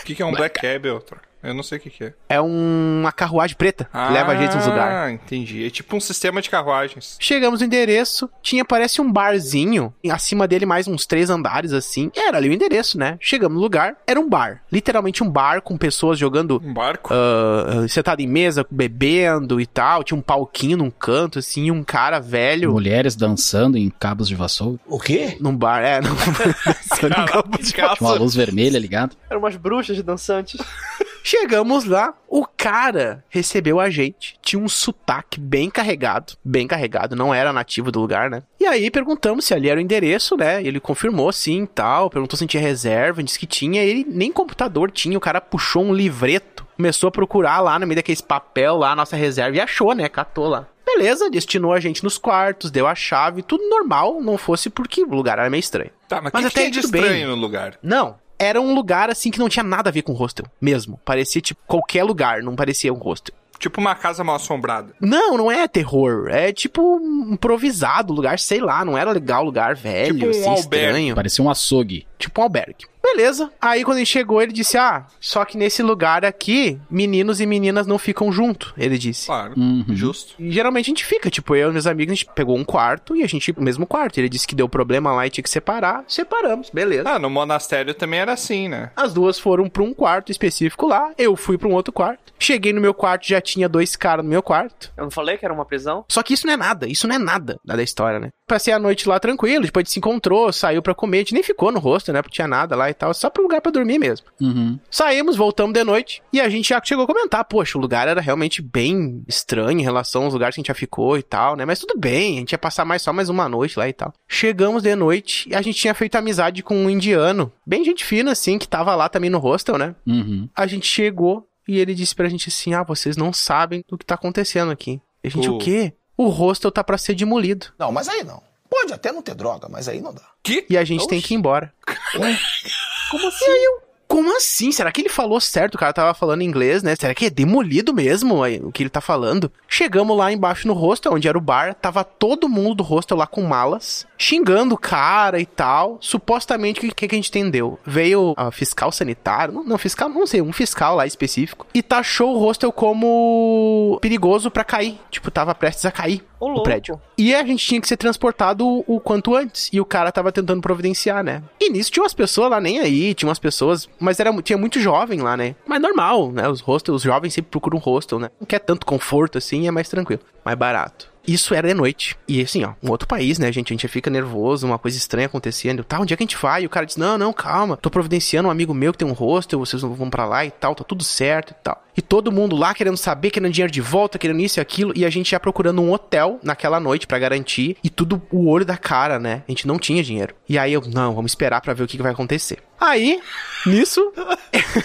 O que, que é um Black Cab, Troll? Eu não sei o que, que é. É um- uma carruagem preta, que leva a gente nos lugares. Ah, entendi. É tipo um sistema de carruagens. Chegamos no endereço, tinha parece um barzinho, e acima dele mais uns três andares assim. Era ali o endereço, né? Chegamos no lugar, era um bar. Literalmente um bar com pessoas jogando Um barco? ah, sentado em mesa, bebendo e tal. Tinha um palquinho num canto, assim, e um cara velho Mulheres dançando em cabos de vassoura. O quê? num bar. É, num... <laughs> dançando em campo de. Com uma luz vermelha ligada. Eram umas bruxas dançantes. <laughs> Chegamos lá, o cara recebeu a gente, tinha um sotaque bem carregado, bem carregado, não era nativo do lugar, né? E aí perguntamos se ali era o endereço, né? Ele confirmou sim e tal, perguntou se tinha reserva, disse que tinha, ele nem computador tinha, o cara puxou um livreto, começou a procurar lá no meio daqueles papel lá, nossa reserva, e achou, né? Catou lá. Beleza, destinou a gente nos quartos, deu a chave, tudo normal, não fosse porque o lugar era meio estranho. Tá, mas Mas que, até que tem de tudo bem. estranho no lugar? Não. Era um lugar assim que não tinha nada a ver com hostel, mesmo. Parecia tipo qualquer lugar, não parecia um hostel. Tipo uma casa mal assombrada. Não, não é terror. É tipo um improvisado lugar, sei lá, não era legal lugar velho, Tipo um assim, albergue. estranho. Parecia um açougue. Tipo um albergue. Beleza. Aí quando ele chegou, ele disse: Ah, só que nesse lugar aqui, meninos e meninas não ficam junto. Ele disse. Claro. Uhum. Justo. E geralmente a gente fica, tipo, eu e meus amigos, a gente pegou um quarto e a gente ia pro mesmo quarto. Ele disse que deu problema lá e tinha que separar. Separamos, beleza. Ah, no monastério também era assim, né? As duas foram pra um quarto específico lá, eu fui pra um outro quarto. Cheguei no meu quarto, já tinha dois caras no meu quarto. Eu não falei que era uma prisão? Só que isso não é nada, isso não é nada da história, né? Passei a noite lá tranquilo, depois a gente se encontrou, saiu pra comer, a gente nem ficou no rosto, né? Porque tinha nada lá e tal, só pra um lugar pra dormir mesmo. Uhum. Saímos, voltamos de noite e a gente já chegou a comentar, poxa, o lugar era realmente bem estranho em relação aos lugares que a gente já ficou e tal, né? Mas tudo bem, a gente ia passar mais só mais uma noite lá e tal. Chegamos de noite e a gente tinha feito amizade com um indiano, bem gente fina assim, que tava lá também no hostel, né? Uhum. A gente chegou e ele disse pra gente assim: "Ah, vocês não sabem do que tá acontecendo aqui". E a gente, O- o quê? O hostel tá pra ser demolido. Não, mas aí não. Pode até não ter droga, mas aí não dá. Que? E a gente tem que ir embora. <laughs> Como assim? E aí eu, como assim? Será que ele falou certo? O cara tava falando inglês, né? Será que é demolido mesmo o que ele tá falando? Chegamos lá embaixo no hostel, onde era o bar. Tava todo mundo do hostel lá com malas, xingando o cara e tal. Supostamente, o que, que a gente entendeu? Veio a fiscal sanitário, não, não, fiscal, não sei, um fiscal lá específico, e taxou o hostel como perigoso pra cair. Tipo, tava prestes a cair. O louco. prédio. E a gente tinha que ser transportado o, o quanto antes. E o cara tava tentando providenciar, né? E nisso tinha umas pessoas lá nem aí, tinha umas pessoas, mas era, tinha muito jovem lá, né? Mas normal, né? Os hostels, os jovens sempre procuram um hostel, né? Não quer tanto conforto assim, é mais tranquilo, mais barato. Isso era de noite. E assim, ó, um outro país, né, gente? A gente fica nervoso, uma coisa estranha acontecendo. Tá, onde é que a gente vai? E o cara diz: Não, não, calma. Tô providenciando um amigo meu que tem um hostel, vocês vão pra lá e tal, tá tudo certo e tal. E todo mundo lá querendo saber, querendo dinheiro de volta, querendo isso e aquilo. E a gente já procurando um hotel naquela noite pra garantir. E tudo o olho da cara, né? A gente não tinha dinheiro. E aí eu, não, vamos esperar pra ver o que, que vai acontecer. Aí, nisso, <laughs>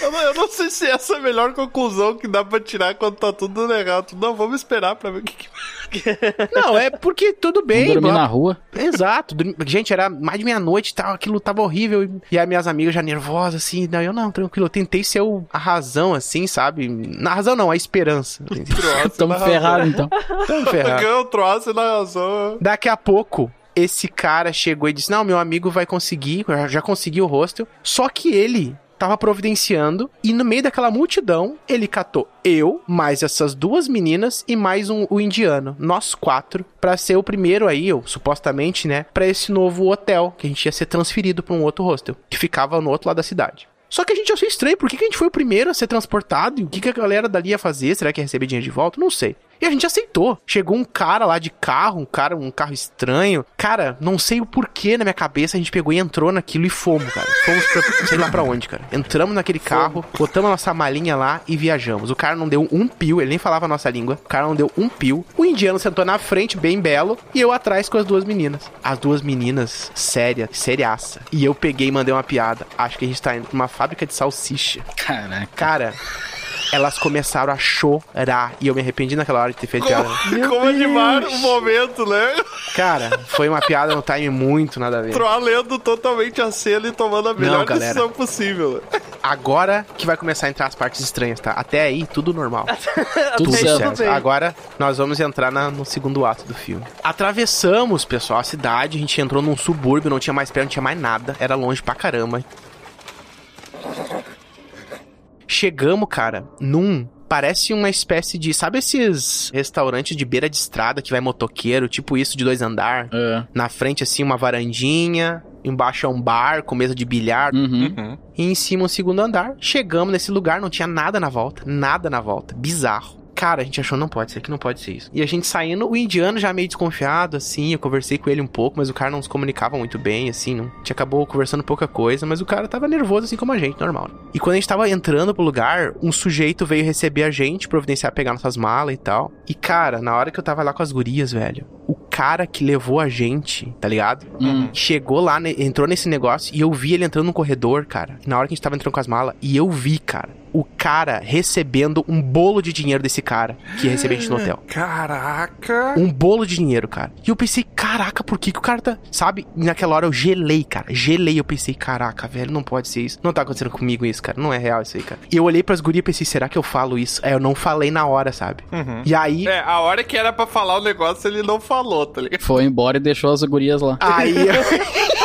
Eu não, eu não sei se essa é a melhor conclusão que dá pra tirar quando tá tudo legal. Tu, Não, vamos esperar pra ver o que, que... Não, é porque tudo bem. dormir na rua. Exato. dormi- Gente, era mais de meia-noite e tal, aquilo tava horrível. E- aí minhas amigas já nervosas, assim, daí eu, não, tranquilo, eu tentei ser o- a razão, assim, sabe? Na razão não, a esperança. Tamo ferrado, então. Tamo ferrado. Ganhou o troço na razão. Daqui a pouco, esse cara chegou e disse: Não, meu amigo vai conseguir, já- conseguiu o hostel. Só que ele tava providenciando e no meio daquela multidão, ele catou eu, mais essas duas meninas e mais um, o indiano, nós quatro, pra ser o primeiro aí, eu, supostamente, né, pra esse novo hotel, que a gente ia ser transferido pra um outro hostel, que ficava no outro lado da cidade. Só que a gente achou estranho, por que, que a gente foi o primeiro a ser transportado? E o que, que a galera dali ia fazer? Será que ia receber dinheiro de volta? Não sei. E a gente aceitou. Chegou um cara lá de carro, um cara, um carro estranho. Cara, não sei o porquê na minha cabeça, a gente pegou e entrou naquilo e fomos, cara. Fomos pra, sei lá pra onde, cara. Entramos naquele carro, botamos a nossa malinha lá e viajamos. O cara não deu um pio, ele nem falava a nossa língua. O cara não deu um pio. O indiano sentou na frente, bem belo, e eu atrás com as duas meninas. As duas meninas, séria, seriaça. E eu peguei e mandei uma piada. Acho que a gente tá indo pra uma fábrica de salsicha. Caraca. Cara, elas começaram a chorar. E eu me arrependi naquela hora de ter feito piada. <laughs> Como animar o momento, né? Cara, foi uma piada no time muito nada a ver. Troar lendo totalmente a cena e tomando a melhor galera. decisão possível. Agora que vai começar a entrar as partes estranhas, tá? Até aí, tudo normal. <laughs> Tudo Tudo certo. Agora nós vamos entrar na- no segundo ato do filme. Atravessamos, pessoal, a cidade. A gente entrou num subúrbio, não tinha mais perto, não tinha mais nada. Era longe pra caramba. Chegamos, cara, num. Parece uma espécie de. Sabe esses restaurantes de beira de estrada que vai motoqueiro? Tipo isso de dois andar? É. Na frente, assim, uma varandinha. Embaixo é um bar com mesa de bilhar. Uhum. E em cima um segundo andar. Chegamos nesse lugar, não tinha nada na volta. Nada na volta. Bizarro. Cara, a gente achou, não pode ser, que não pode ser isso. E a gente saindo, o indiano já meio desconfiado, assim, eu conversei com ele um pouco, mas o cara não se comunicava muito bem, assim, não. A gente acabou conversando pouca coisa, mas o cara tava nervoso, assim como a gente, normal. E quando a gente tava entrando pro lugar, um sujeito veio receber a gente, providenciar pegar nossas malas e tal. E, cara, na hora que eu tava lá com as gurias, velho, o cara que levou a gente, tá ligado? Hum. Chegou lá, entrou nesse negócio e eu vi ele entrando no corredor, cara. Na hora que a gente tava entrando com as malas, e eu vi, cara, o cara recebendo um bolo de dinheiro desse cara que ia receber a gente no hotel. Caraca. Um bolo de dinheiro, cara. E eu pensei, caraca, por que, que o cara tá. Sabe? E naquela hora eu gelei, cara. Gelei. Eu pensei, caraca, velho, não pode ser isso. Não tá acontecendo comigo isso, cara. Não é real isso aí, cara. E eu olhei pras gurias e pensei, será que eu falo isso? Aí eu não falei na hora, sabe? E aí. É, a hora que era pra falar o negócio, ele não falou, tá ligado? Foi embora e deixou as gurias lá. Aí. <laughs>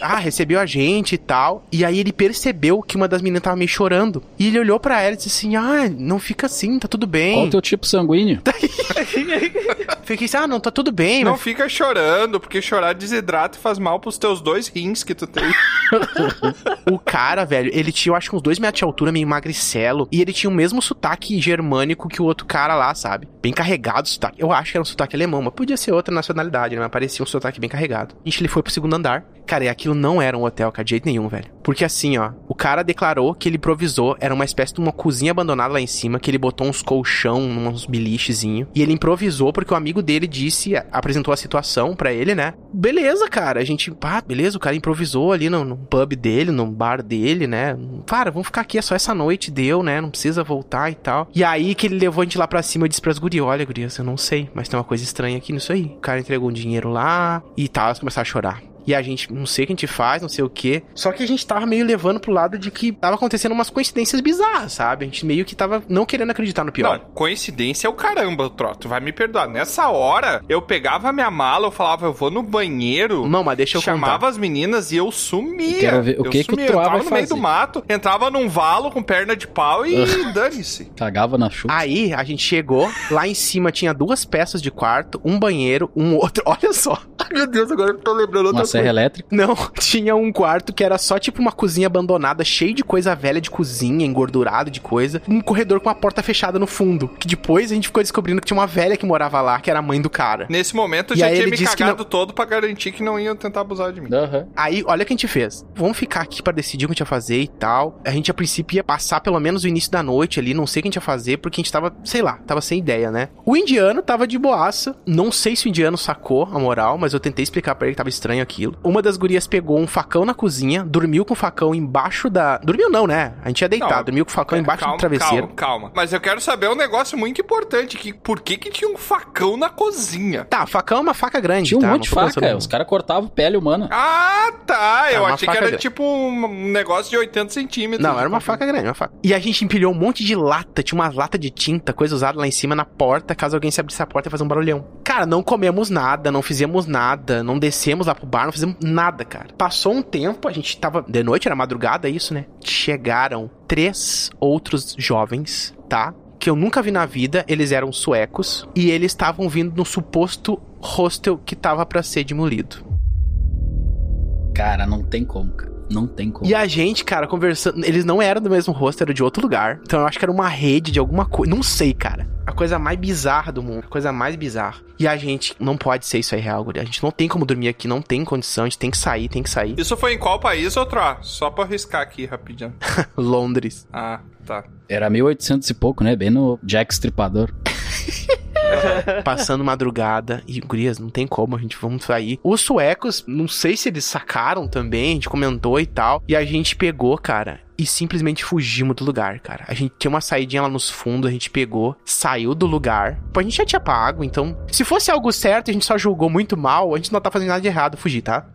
ah, recebeu a gente e tal. E aí ele percebeu que uma das meninas tava meio chorando. E ele olhou pra ela e disse assim: Ah, não fica assim, tá tudo bem. Qual o teu tipo sanguíneo? <laughs> Fiquei assim, ah, não, tá tudo bem, Não mas fica chorando, porque chorar desidrata e faz mal pros teus dois rins que tu tem. o cara, velho, ele tinha, eu acho que uns dois metros de altura, meio magricelo. E ele tinha o mesmo sotaque germânico que o outro cara lá, sabe? Bem carregado o sotaque. Eu acho que era um sotaque alemão, mas podia ser outra nacionalidade, né? Mas parecia um sotaque bem carregado. A gente ele foi pro segundo andar. Cara, e aquilo não era um hotel, cara, de jeito nenhum, velho. Porque assim, ó, o cara declarou que ele improvisou, era uma espécie de uma cozinha abandonada lá em cima, que ele botou uns colchão, uns bilichezinho. E ele improvisou porque o amigo dele disse, apresentou a situação pra ele, né? Beleza, cara, a gente, pá, beleza, o cara improvisou ali no, no pub dele, no bar dele, né? Cara, vamos ficar aqui, é só essa noite, deu, né? Não precisa voltar e tal. E aí que ele levou a gente lá pra cima e disse pras gurias, olha, gurias, eu não sei, mas tem uma coisa estranha aqui nisso aí. O cara entregou um dinheiro lá e tal, elas começaram a chorar. E a gente, não sei o que a gente faz, não sei o que. Só que a gente tava meio levando pro lado de que tava acontecendo umas coincidências bizarras, sabe? A gente meio que tava não querendo acreditar no pior. Não, coincidência é o caramba, Troto. Vai me perdoar. Nessa hora, eu pegava minha mala, eu falava, eu vou no banheiro. Não, mas deixa eu chamava contar. as meninas e eu sumia. Quero ver o eu que que o sumia. Troá Eu tava vai no meio do mato, entrava num valo com perna de pau e <laughs> dane-se. Cagava na chuva. Aí a gente chegou, lá em cima tinha duas peças de quarto, um banheiro, um outro. <laughs> Olha só. Ai, meu Deus, agora eu tô lembrando outra serra elétrica. Não, <laughs> tinha um quarto que era só tipo uma cozinha abandonada, cheio de coisa velha de cozinha, engordurado de coisa. Um corredor com a porta fechada no fundo. Que depois a gente ficou descobrindo que tinha uma velha que morava lá, que era a mãe do cara. Nesse momento eu E já tinha ele me disse que cagado não- todo pra garantir que não iam tentar abusar de mim. Aham. Aí, olha o que a gente fez. Vamos ficar aqui pra decidir o que a gente ia fazer e tal. A gente, a princípio, ia passar pelo menos o início da noite ali, não sei o que a gente ia fazer, porque a gente tava, sei lá, tava sem ideia, né? O indiano tava de boaça. Não sei se o indiano sacou a moral, mas eu tentei explicar pra ele que tava estranho aquilo. Uma das gurias pegou um facão na cozinha, dormiu com o facão embaixo da. Dormiu não, né? A gente ia deitar, Não, dormiu com o facão É, embaixo calma, do travesseiro. Calma, calma. Mas eu quero saber um negócio muito importante, que por que que tinha um facão na cozinha? Tá, facão é uma faca grande, Tinha um tá? monte Não de faca. Os caras cortavam pele humana. Ah, tá. Eu achei que era grande. tipo um negócio de 80 centímetros. Não, era uma faca grande, uma faca. E a gente empilhou um monte de lata, tinha uma lata de tinta, coisa usada lá em cima na porta, caso alguém se abrisse a porta e fazer um barulhão. Cara, não comemos nada, não fizemos nada, não descemos lá pro bar, não fizemos nada, cara. Passou um tempo, a gente tava. De noite, era madrugada, isso, né? Chegaram três outros jovens, tá? Que eu nunca vi na vida, eles eram suecos e eles estavam vindo no suposto hostel que tava pra ser demolido. Cara, não tem como, cara. Não tem como. E a gente, cara, conversando. Eles não eram do mesmo rosto, era de outro lugar. Então eu acho que era uma rede de alguma coisa. Não sei, cara. Coisa mais bizarra do mundo. A coisa mais bizarra. E a gente não pode ser isso aí real, guri. A gente não tem como dormir aqui, não tem condição. A gente tem que sair, tem que sair. Isso foi em qual país, outro? Só pra arriscar aqui rapidinho. <laughs> Londres. Ah, tá. Era 1800 e pouco, né? Bem no Jack Stripador. <laughs> Passando madrugada. E, gurias, não tem como, a gente vamos sair. Os suecos, não sei se eles sacaram também, a gente comentou e tal. E a gente pegou, cara. E simplesmente fugimos do lugar, cara. A gente tinha uma saidinha lá nos fundos, a gente pegou, saiu do lugar. Pô, a gente já tinha pago, então. Se fosse algo certo a gente só julgou muito mal, a gente não tá fazendo nada de errado fugir, tá?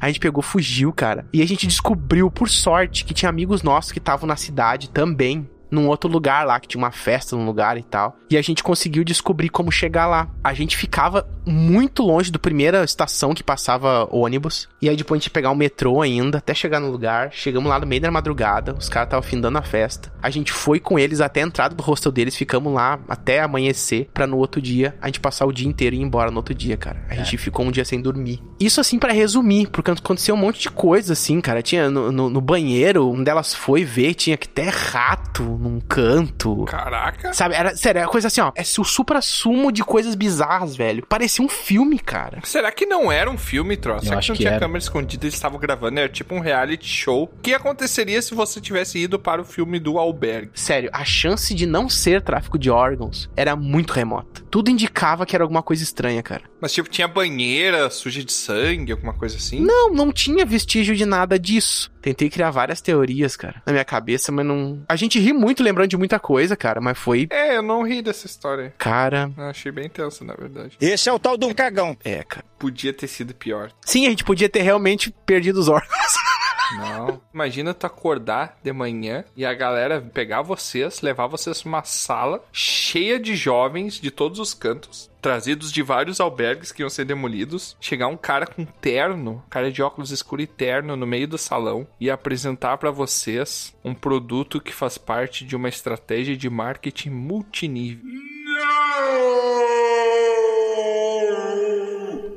A gente pegou, fugiu, cara. E a gente descobriu, por sorte, que tinha amigos nossos que estavam na cidade também. Num outro lugar lá, que tinha uma festa num lugar e tal. E a gente conseguiu descobrir como chegar lá. A gente ficava muito longe da primeira estação que passava ônibus. E aí depois a gente ia pegar o metrô ainda, até chegar no lugar. Chegamos lá no meio da madrugada, os caras estavam findando a festa. A gente foi com eles até a entrada do hostel deles, ficamos lá até amanhecer, pra no outro dia a gente passar o dia inteiro e ir embora no outro dia, cara. A gente ficou um dia sem dormir. Isso assim pra resumir, porque aconteceu um monte de coisa assim, cara. Tinha no, no- no banheiro, um delas foi ver, tinha que ter rato num canto. Caraca. Sabe, era, sério, era coisa assim, ó. É o supra-sumo de coisas bizarras, velho. Parecia um filme, cara. Será que não era um filme, troço? Será que não que tinha era. câmera escondida e eles estavam gravando? Era tipo um reality show. O que aconteceria se você tivesse ido para o filme do Albergue? Sério, a chance de não ser tráfico de órgãos era muito remota. Tudo indicava que era alguma coisa estranha, cara. Mas tipo, tinha banheira suja de sangue, alguma coisa assim? Não, não tinha vestígio de nada disso. Tentei criar várias teorias, cara, na minha cabeça, mas não. A gente ri muito lembrando de muita coisa, cara, mas foi. É, eu não ri dessa história. Cara. Eu achei bem tenso, na verdade. Esse é o tal de um cagão. É, cara. Podia ter sido pior. Sim, a gente podia ter realmente perdido os órgãos. <laughs> Não. Imagina tu acordar de manhã e a galera pegar vocês, levar vocês pra uma sala cheia de jovens de todos os cantos, trazidos de vários albergues que iam ser demolidos. Chegar um cara com terno, cara de óculos escuro e terno no meio do salão e apresentar pra vocês um produto que faz parte de uma estratégia de marketing multinível.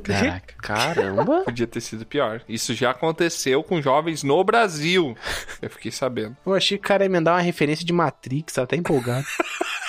Caraca. Caramba. <laughs> Podia ter sido pior. Isso já aconteceu com jovens no Brasil. Eu fiquei sabendo. Eu achei que o cara ia mandar uma referência de Matrix, tava até empolgado. <laughs>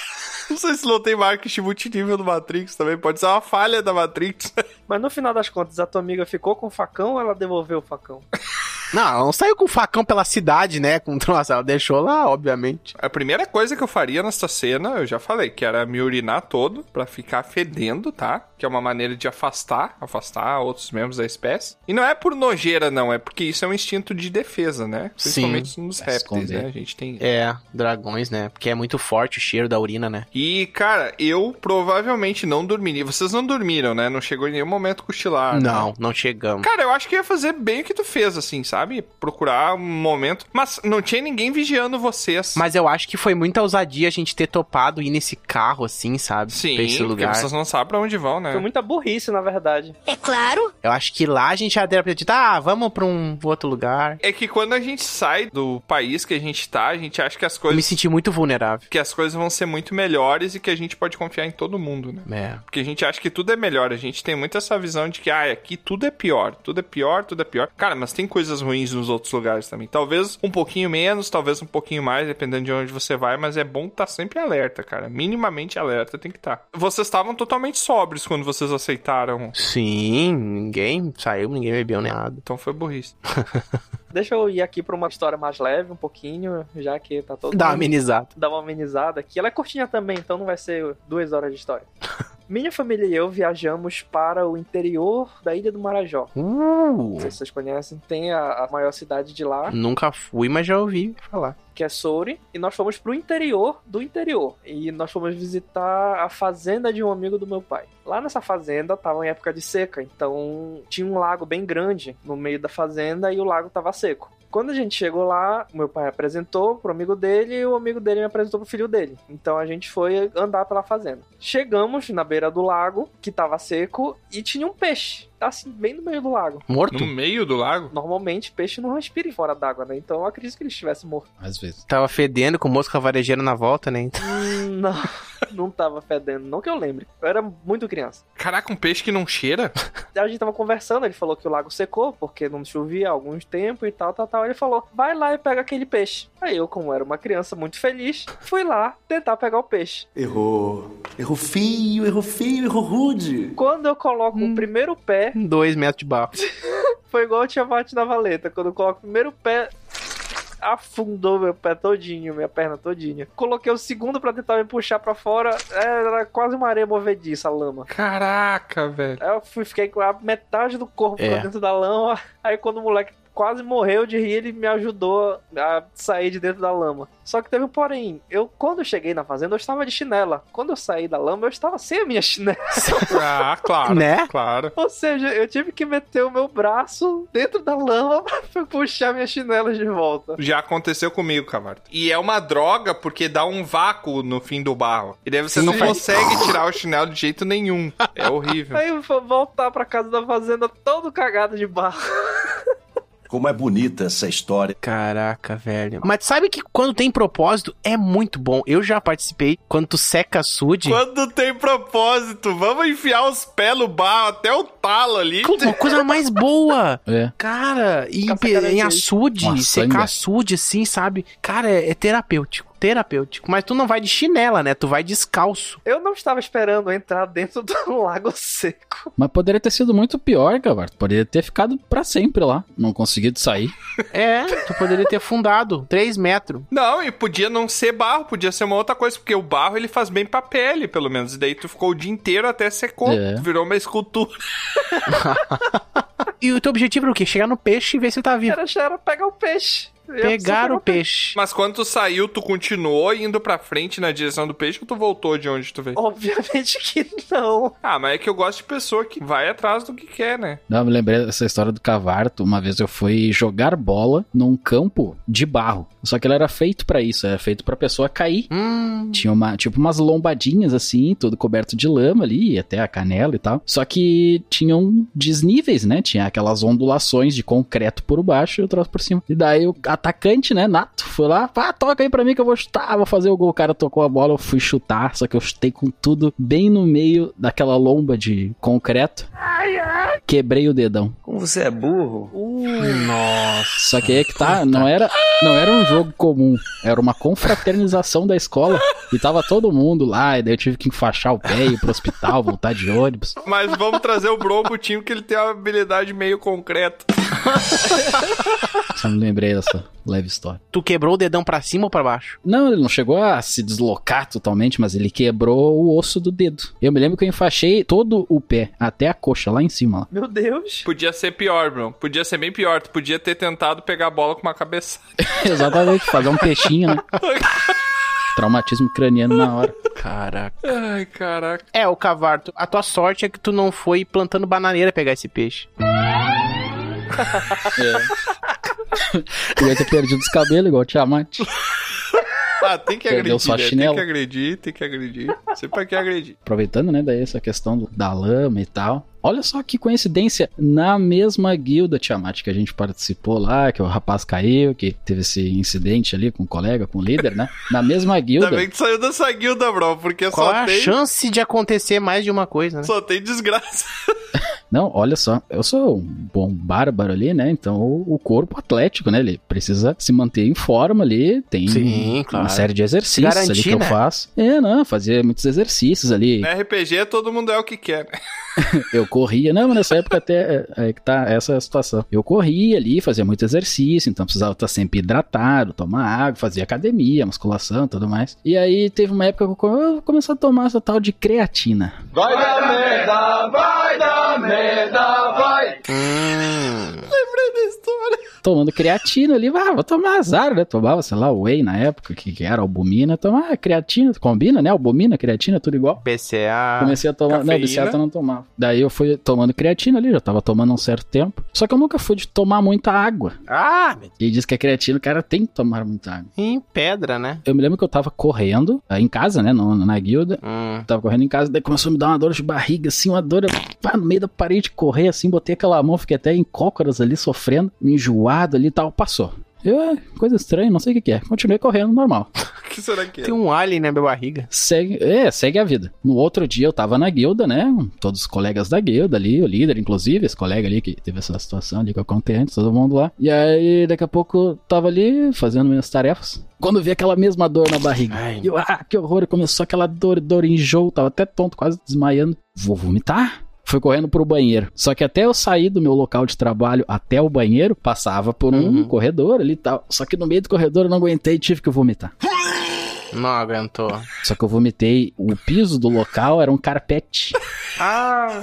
<laughs> Não sei se não tem marketing multinível do Matrix também. Pode ser uma falha da Matrix. <laughs> Mas no final das contas, a tua amiga ficou com o facão ou ela devolveu o facão? <laughs> Não, ela não saiu com facão pela cidade, né? Com troço, ela deixou lá, obviamente. A primeira coisa que eu faria nessa cena, eu já falei, que era me urinar todo pra ficar fedendo, tá? Que é uma maneira de afastar, afastar outros membros da espécie. E não é por nojeira, não, é porque isso é um instinto de defesa, né? Principalmente nos Pra répteis, né? A gente tem. É, dragões, né? Porque é muito forte o cheiro da urina, né? E, cara, eu provavelmente não dormiria. Vocês não dormiram, né? Não chegou em nenhum momento cochilar. né? Não, não chegamos. Cara, eu acho que ia fazer bem o que tu fez, assim, sabe? Procurar um momento. Mas não tinha ninguém vigiando vocês. Mas eu acho que foi muita ousadia a gente ter topado ir nesse carro, assim, sabe? Sim, pra esse porque lugar. vocês não sabem pra onde vão, né? Foi muita burrice, na verdade. É claro. Eu acho que lá a gente já deu pra dizer, ah, vamos pra um outro lugar. É que quando a gente sai do país que a gente tá, a gente acha que as Eu me coisas. senti muito vulnerável. Que as coisas vão ser muito melhores e que a gente pode confiar em todo mundo, né? É. Porque a gente acha que tudo é melhor. A gente tem muito essa visão de que, ah, aqui tudo é pior. Tudo é pior, tudo é pior. Cara, mas tem coisas ruins nos outros lugares também. Talvez um pouquinho menos, talvez um pouquinho mais, dependendo de onde você vai, mas é bom estar sempre alerta, cara. Minimamente alerta tem que estar. Vocês estavam totalmente sóbrios quando vocês aceitaram. Sim, ninguém saiu, ninguém bebeu nem nada. Então foi burrice. <laughs> Deixa eu ir aqui pra uma história mais leve, um pouquinho, já que tá todo Dá uma amenizada. dar uma amenizada aqui. Ela é curtinha também, então não vai ser duas horas de história. <laughs> Minha família e eu viajamos para o interior da Ilha do Marajó. Uh, Não sei se vocês conhecem, tem a, a maior cidade de lá, nunca fui, mas já ouvi falar. que é Souri, e nós fomos pro interior do interior. E nós fomos visitar a fazenda de um amigo do meu pai. Lá nessa fazenda tava em época de seca, então tinha um lago bem grande no meio da fazenda e o lago tava seco. Quando a gente chegou lá, meu pai apresentou pro amigo dele e o amigo dele me apresentou pro filho dele. Então a gente foi andar pela fazenda. Chegamos na beira do lago, que tava seco, e tinha um peixe, assim, bem no meio do lago. Morto? No meio do lago? Normalmente, peixe não respira fora d'água, né? Então eu acredito que ele estivesse morto. Às vezes. Tava fedendo com mosca varejeira na volta, né? Então, Hum, Não, <laughs> não tava fedendo, não que eu lembre. Eu era muito criança. Caraca, um peixe que não cheira? <laughs> A gente tava conversando, ele falou que o lago secou, porque não chovia há alguns tempo e tal, tal, tal. Ele falou, vai lá e pega aquele peixe. Aí eu, como era uma criança muito feliz, fui lá tentar pegar o peixe. Errou. Errou feio, errou feio, errou rude. Quando eu coloco o primeiro pé, dois metros de barro. <laughs> foi igual o Tiamat na valeta. Quando eu coloco o primeiro pé, afundou meu pé todinho, minha perna todinha. Coloquei o segundo pra tentar me puxar pra fora, era quase uma areia movediça a lama. Caraca, velho. Aí eu fui, fiquei com a metade do corpo É. pra dentro da lama. Aí quando o moleque quase morreu de rir, ele me ajudou a sair de dentro da lama. Só que teve um porém. Eu, quando eu cheguei na fazenda, eu estava de chinela. Quando eu saí da lama, eu estava sem a minha chinela. <laughs> Ah, claro. Né? Claro. Ou seja, eu tive que meter o meu braço dentro da lama <laughs> pra puxar minha chinela de volta. Já aconteceu comigo, Camargo. E é uma droga porque dá um vácuo no fim do barro. E daí você Sim. não consegue tirar o chinelo de jeito nenhum. É horrível. Aí eu vou voltar pra casa da fazenda todo cagado de barro. <laughs> Como é bonita essa história. Caraca, velho. Mas sabe que quando tem propósito é muito bom. Eu já participei quando tu seca açude. Quando tem propósito, vamos enfiar os pés no barro até o talo ali. Uma coisa mais boa. <laughs> É. Cara, e em, em açude, Uma secar açude assim, sabe? Cara, é, é terapêutico. Terapêutico. Mas tu não vai de chinela, né? Tu vai descalço. Eu não estava esperando entrar dentro do <laughs> lago seco. Mas poderia ter sido muito pior, cara. Poderia ter ficado pra sempre lá. Não conseguido sair. É, tu poderia ter afundado 3 metros. Não, e podia não ser barro, podia ser uma outra coisa, porque o barro ele faz bem pra pele, pelo menos. E daí tu ficou o dia inteiro até secou. É. Virou uma escultura. <laughs> E o teu objetivo era o quê? Chegar no peixe e ver se ele tá vivo. Era, era pegar o peixe. Eu Pegar o peixe. Mas quando tu saiu, tu continuou indo pra frente na direção do peixe ou tu voltou de onde tu veio? Obviamente que não. Ah, mas é que eu gosto de pessoa que vai atrás do que quer, né? Não, eu me lembrei dessa história do Cavarto. Uma vez eu fui jogar bola num campo de barro. Só que ele era feito pra isso, era feito pra pessoa cair. Hum, Tinha uma, tipo umas lombadinhas assim, tudo coberto de lama ali, até a canela e tal. Só que tinham desníveis, né? Tinha aquelas ondulações de concreto por baixo e o troço por cima. E daí o atacante, né, nato, foi lá, pá, toca aí pra mim que eu vou chutar, vou fazer o gol. O cara tocou a bola, eu fui chutar, só que eu chutei com tudo bem no meio daquela lomba de concreto. Quebrei o dedão. Como você é burro. nossa. Só que aí é que tá, não era, não era um jogo comum, era uma confraternização da escola. E tava todo mundo lá, e daí eu tive que enfaixar o pé, ir pro hospital, voltar de ônibus. Mas vamos trazer o Bron pro time que ele tem uma habilidade meio concreta. Só me lembrei dessa leve história. Tu quebrou o dedão pra cima ou pra baixo? Não, ele não chegou a se deslocar totalmente, mas ele quebrou o osso do dedo. Eu me lembro que eu enfaixei todo o pé, até a coxa, lá em cima. Lá. Meu Deus. Podia ser pior, bro. Podia ser bem pior. Tu podia ter tentado pegar a bola com uma cabeça. <laughs> Exatamente, fazer um peixinho, né? <laughs> Traumatismo craniano na hora. Caraca. Ai, caraca. É, o Cavarto, a tua sorte é que tu não foi plantando bananeira pegar esse peixe. <laughs> <laughs> Podia ter perdido os cabelos, igual o Tiamat. <laughs> Ah, tem que Perdeu agredir, né? Tem que agredir, tem que agredir. Sempre que agredir. Aproveitando, né, daí essa questão da lama e tal. Olha só que coincidência, na mesma guilda Tiamat que a gente participou lá, que o rapaz caiu, que teve esse incidente ali com o colega, com o líder, né? Na mesma guilda. Ainda bem que saiu dessa guilda, bro, porque Qual só a tem... chance de acontecer mais de uma coisa, né? Só tem desgraça. <laughs> Não, olha só, eu sou um bom bárbaro ali, né? Então o, corpo atlético, né? Ele precisa se manter em forma ali. Tem Sim, uma claro. série de exercícios ali Garantir, que eu né? faço. É, não, fazia muitos exercícios ali. Na RPG, todo mundo é o que quer. né? <laughs> Eu corria, não, mas nessa época até é, é que tá essa é situação. Eu corria ali, fazia muito exercício, então precisava estar sempre hidratado, tomar água, fazia academia, musculação, tudo mais. E aí teve uma época que eu comecei a tomar essa tal de creatina. Vai dar merda, vai dar merda, vai. Hum. Lembrei da história. Tomando creatina ali, ah, vou tomar azar, né? Tomava, sei lá, whey na época, que, que era albumina, tomar creatina, combina, né? Albumina, creatina, tudo igual. BCA. Comecei a tomar. Não, cafeína. viciado eu não tomava. Daí eu fui tomando creatina ali, já tava tomando um certo tempo. Só que eu nunca fui de tomar muita água. Ah, E diz que a creatina, o cara tem que tomar muita água. em pedra, né? Eu me lembro que eu tava correndo eh, em casa, né? no- na guilda. Hum. Tava correndo em casa, daí começou a me dar uma dor de barriga, assim, uma dor. eu, pá, no meio da parede de correr, assim, botei aquela mão, fiquei até em cócoras ali, sofrendo, enjoado ali e tal. Passou. Eu, é, coisa estranha, não sei o que, que é. Continuei correndo normal. O <laughs> que será que é? Tem um alien na minha barriga. Segue, é, segue a vida. No outro dia eu tava na guilda, né? Todos os colegas da guilda ali, o líder, inclusive, esse colega ali que teve essa situação ali que eu contei antes, todo mundo lá. E aí, daqui a pouco, eu tava ali fazendo minhas tarefas. Quando eu vi aquela mesma dor na barriga. Ai. E eu, ah, que horror. Começou aquela dor, dor, enjoo. Tava até tonto, quase desmaiando. Vou vomitar? Fui correndo pro banheiro. Só que até eu sair do meu local de trabalho até o banheiro, passava por um Uhum. corredor ali e tal. Só que no meio do corredor eu não aguentei e tive que vomitar. Não aguentou. Só que eu vomitei. O piso do local era um carpete. Ah.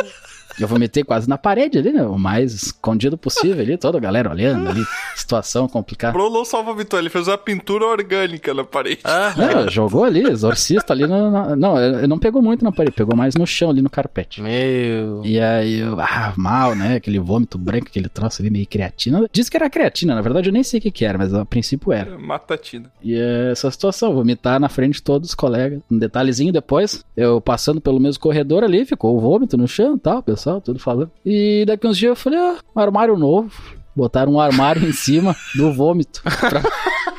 Eu vomitei quase na parede ali, né? O mais escondido possível ali, toda a galera olhando ali. Situação complicada. Bro não só vomitou, ele fez uma pintura orgânica na parede. Não, jogou ali, exorcista ali. No, na- não, ele não pegou muito na parede, pegou mais no chão ali no carpete. Meu. E aí, eu, ah, mal, né? Aquele vômito branco, aquele troço ali meio creatina. Diz que era creatina, na verdade eu nem sei o que, que era, mas a princípio era. Matatina. E é essa situação, vomitar na frente de todos os colegas. Um detalhezinho depois, eu passando pelo mesmo corredor ali, ficou o vômito no chão e tal, o pessoal, tudo falando. E daqui uns dias eu falei, ah, um armário novo. Botaram um armário em cima do vômito. <laughs>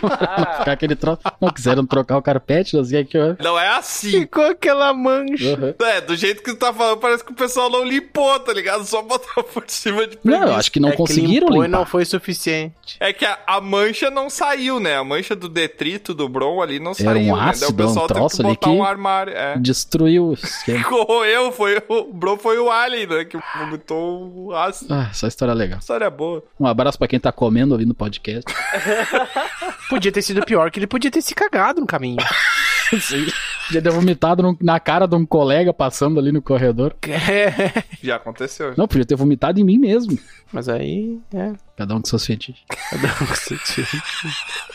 Pra, pra ficar aquele troço. Não quiseram trocar o carpete, não sei o que. eu- Não é assim. Ficou aquela mancha. Uhum. É, do jeito que tu tá falando, parece que o pessoal não limpou, tá ligado? Só botou por cima de Não, eu preguiça. acho que não É que conseguiram limpou e limpar. não foi suficiente. É que a, a mancha não saiu, né? A mancha do detrito do Bron ali não Era um saiu, né? Daí ácido, o pessoal um teve que botar que- um armário. É. Destruiu. <laughs> Corroeu, foi o Bron foi o Alien, né? Que vomitou o ácido. Ah, essa história é legal. História boa. Um abraço pra quem tá comendo ouvindo o podcast. <laughs> Podia ter sido pior que ele podia ter se cagado no caminho. <laughs> <laughs> Já deu vomitado no- na cara de um colega passando ali no corredor. É. <laughs> Já aconteceu. Não, podia ter vomitado em mim mesmo. Mas aí, é. Cada um com seus fetiches. Cada um com seu tipo.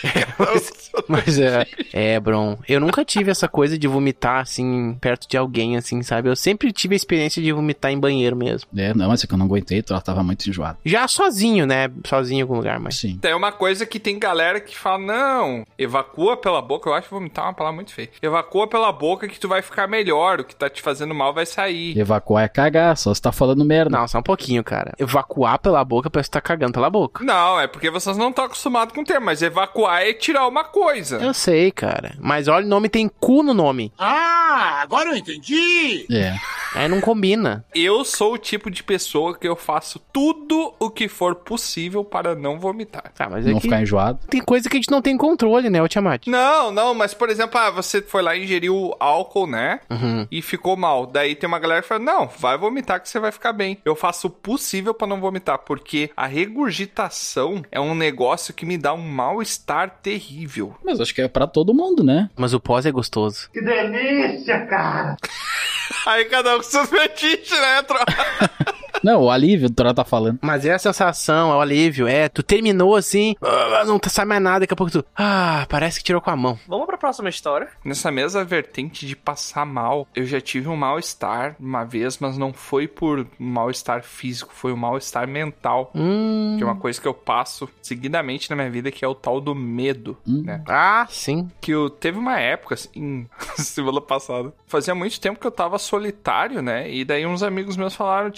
<laughs> Mas, mas é, é, Bron, eu nunca tive essa coisa de vomitar assim perto de alguém, assim, sabe? Eu sempre tive a experiência de vomitar em banheiro mesmo. É, não, mas é que eu não aguentei, eu tava muito enjoado. Já sozinho, né? Sozinho em algum lugar, mas. Sim. Tem uma coisa que tem galera que fala, não, evacua pela boca, eu acho que vomitar é uma palavra muito feia. Evacua pela boca que tu vai ficar melhor, o que tá te fazendo mal vai sair. Evacuar é cagar, só você tá falando merda. Não, só um pouquinho, cara. Evacuar pela boca parece que tá cagando pela boca. Não, é porque vocês não estão acostumados com o termo, mas evacuar é tirar uma coisa. Eu sei, cara. Mas olha, o nome tem cu no nome. Ah, agora eu entendi! É. Aí não combina. Eu sou o tipo de pessoa que eu faço tudo o que for possível para não vomitar. Tá, mas é Não que ficar enjoado. tem coisa que a gente não tem controle, né, o Tiamat? Não, não, mas por exemplo, ah, você foi lá e ingeriu ingeriu álcool, né? Uhum. E ficou mal. Daí tem uma galera que fala: Não, vai vomitar que você vai ficar bem. Eu faço o possível pra não vomitar, porque a regurgitação é um negócio que me dá um mal-estar terrível. Mas acho que é pra todo mundo, né? Mas o pós é gostoso. Que delícia, cara! <laughs> Aí cada um com seus fetiches, né, Tro? <laughs> Não, o alívio, o Tora tá falando. Mas é a sensação, é o alívio. É, tu terminou assim, ah, não sai mais nada, daqui a pouco tu. Ah, parece que tirou com a mão. Vamos pra próxima história. Nessa mesma vertente de passar mal, eu já tive um mal-estar uma vez, mas não foi por mal-estar físico, foi um mal-estar mental. Hum. Que é uma coisa que eu passo seguidamente na minha vida, que é o tal do medo, né? Ah, sim. Que eu teve uma época, assim, <laughs> semana passada. Fazia muito tempo que eu tava solitário, né? E daí uns amigos meus falaram: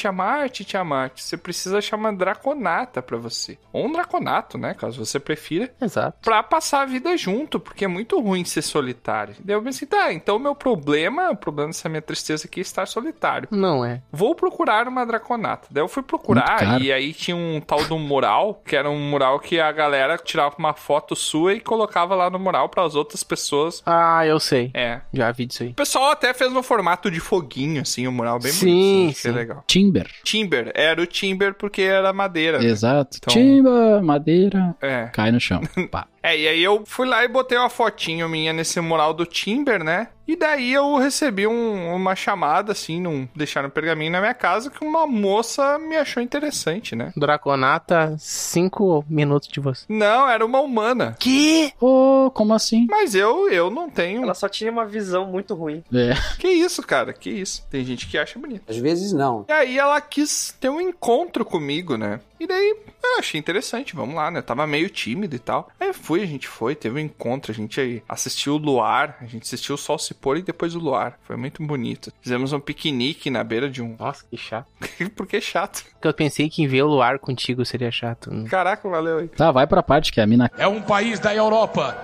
Tiamat, Tiamat, você precisa achar uma draconata pra você. Ou um draconato, né? Caso você prefira. Exato. Pra passar a vida junto, porque é muito ruim ser solitário. Daí eu pensei, tá, então o meu problema, o problema dessa minha tristeza aqui é estar solitário. Não é. Vou procurar uma draconata. Daí eu fui procurar e aí tinha um tal do mural, que era um mural que a galera tirava uma foto sua e colocava lá no mural para as outras pessoas. Ah, eu sei. É. Já vi disso aí. O pessoal até fez no formato de foguinho, assim, o mural bem sim, bonito. Sim, sim. legal. Timber. Timber. Era o timber porque era madeira. Exato. Né? Então... Timber, madeira. É. Cai no chão. <laughs> Pá. É, e aí eu fui lá e botei uma fotinho minha nesse mural do Timber, né? E daí eu recebi um, uma chamada, assim, num, deixaram um pergaminho na minha casa que uma moça me achou interessante, né? Draconata, cinco minutos de você. Não, era uma humana. Que? Oh, como assim? Mas eu, eu não tenho. Ela só tinha uma visão muito ruim. É. Que isso, cara, que isso. Tem gente que acha bonito. Às vezes não. E aí ela quis ter um encontro comigo, né? E daí eu achei interessante, vamos lá, né? Tava meio tímido e tal. Aí fui, a gente foi, teve um encontro, a gente assistiu o luar, a gente assistiu o sol se pôr e depois o luar. Foi muito bonito. Fizemos um piquenique na beira de um. Nossa, que chato. <laughs> Por que chato? Porque eu pensei que em ver o luar contigo seria chato. Caraca, valeu aí. Tá, vai pra parte que a mina. É um país da Europa.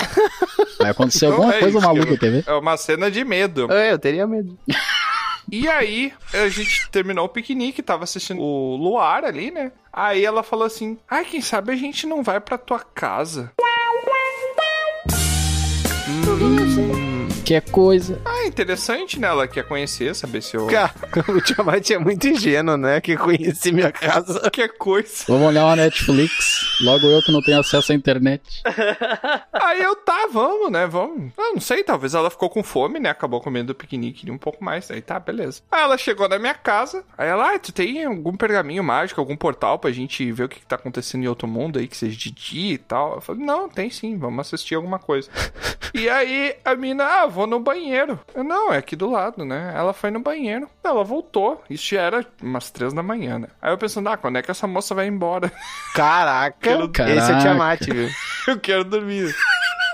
Vai acontecer alguma é coisa maluca, eu... quer ver? É uma cena de medo. É, eu teria medo. <laughs> E aí, a gente terminou o piquenique, tava assistindo o luar ali, né? Aí ela falou assim: Ai, quem sabe a gente não vai pra tua casa. Hum, que coisa. Ah, interessante, né? Ela quer conhecer, saber se eu. Cara, <laughs> o Tiamat é muito ingênuo, né? Que conheci minha casa. <laughs> Que coisa. Vamos olhar uma Netflix. Logo eu que não tenho acesso à internet. <laughs> Aí eu, tá, vamos, né? Vamos. Eu não sei, talvez ela ficou com fome, né? Acabou comendo o piquenique um pouco mais. Aí tá, beleza. Aí ela chegou na minha casa. Aí ela, ah, tu tem algum pergaminho mágico, algum portal pra gente ver o que, que tá acontecendo em outro mundo aí, que seja de dia e tal? Eu falei, não, tem sim, vamos assistir alguma coisa. e aí a mina, ah, vou no banheiro. Eu, não, é aqui do lado, né? Ela foi no banheiro. Ela voltou. Isso já era umas três da manhã, né? Aí eu pensando, ah, quando é que essa moça vai embora? <laughs> Caraca, Caraca. esse é o Tiamat, viu? <laughs> eu quero dormir.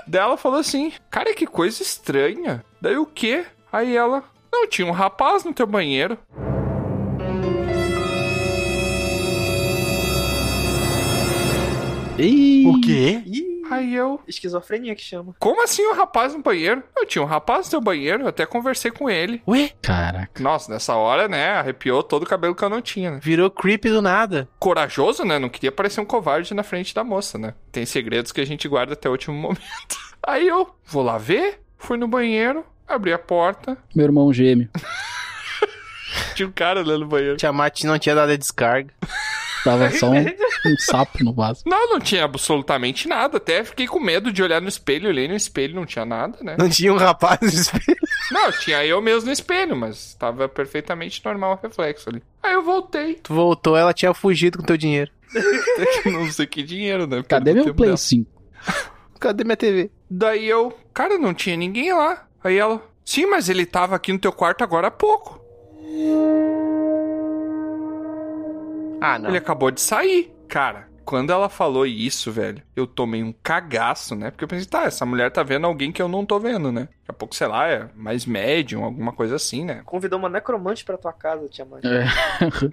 Daí ela falou assim, cara, que coisa estranha. Daí o quê? Aí ela, não, tinha um rapaz no teu banheiro. Ih, O quê? Aí eu, Esquizofrenia que chama. como assim um rapaz no banheiro? Eu tinha um rapaz no teu banheiro, eu até conversei com ele. Ué? Caraca. Nossa, nessa hora, né, arrepiou todo o cabelo que eu não tinha, né? Virou creepy do nada. Corajoso, né? Não queria parecer um covarde na frente da moça, né? Tem segredos que a gente guarda até o último <laughs> momento. Aí eu, vou lá ver, fui no banheiro, abri a porta, Meu irmão gêmeo. <laughs> tinha um cara lá no banheiro. Tiamat não tinha dado a descarga. <laughs> Tava <laughs> só um, um sapo no vaso. Não, não tinha absolutamente nada. Até fiquei com medo de olhar no espelho. Olhei no espelho, não tinha nada, né? Não tinha um rapaz no espelho. Não, tinha eu mesmo no espelho, mas tava perfeitamente normal o reflexo ali. Aí eu voltei. Tu voltou, ela tinha fugido com teu dinheiro. <laughs> não sei que dinheiro, né? Cadê meu Play dela. <laughs> 5? Cadê minha TV? Daí eu, cara, não tinha ninguém lá. Aí ela, sim, mas ele tava aqui no teu quarto agora há pouco. Ah, não. Ele acabou de sair. Cara, quando ela falou isso, velho, eu tomei um cagaço, né? Porque eu pensei, tá, essa mulher tá vendo alguém que eu não tô vendo, né? Daqui a pouco, sei lá, é mais médium, alguma coisa assim, né? Convidou uma necromante pra tua casa, Tiamat. É.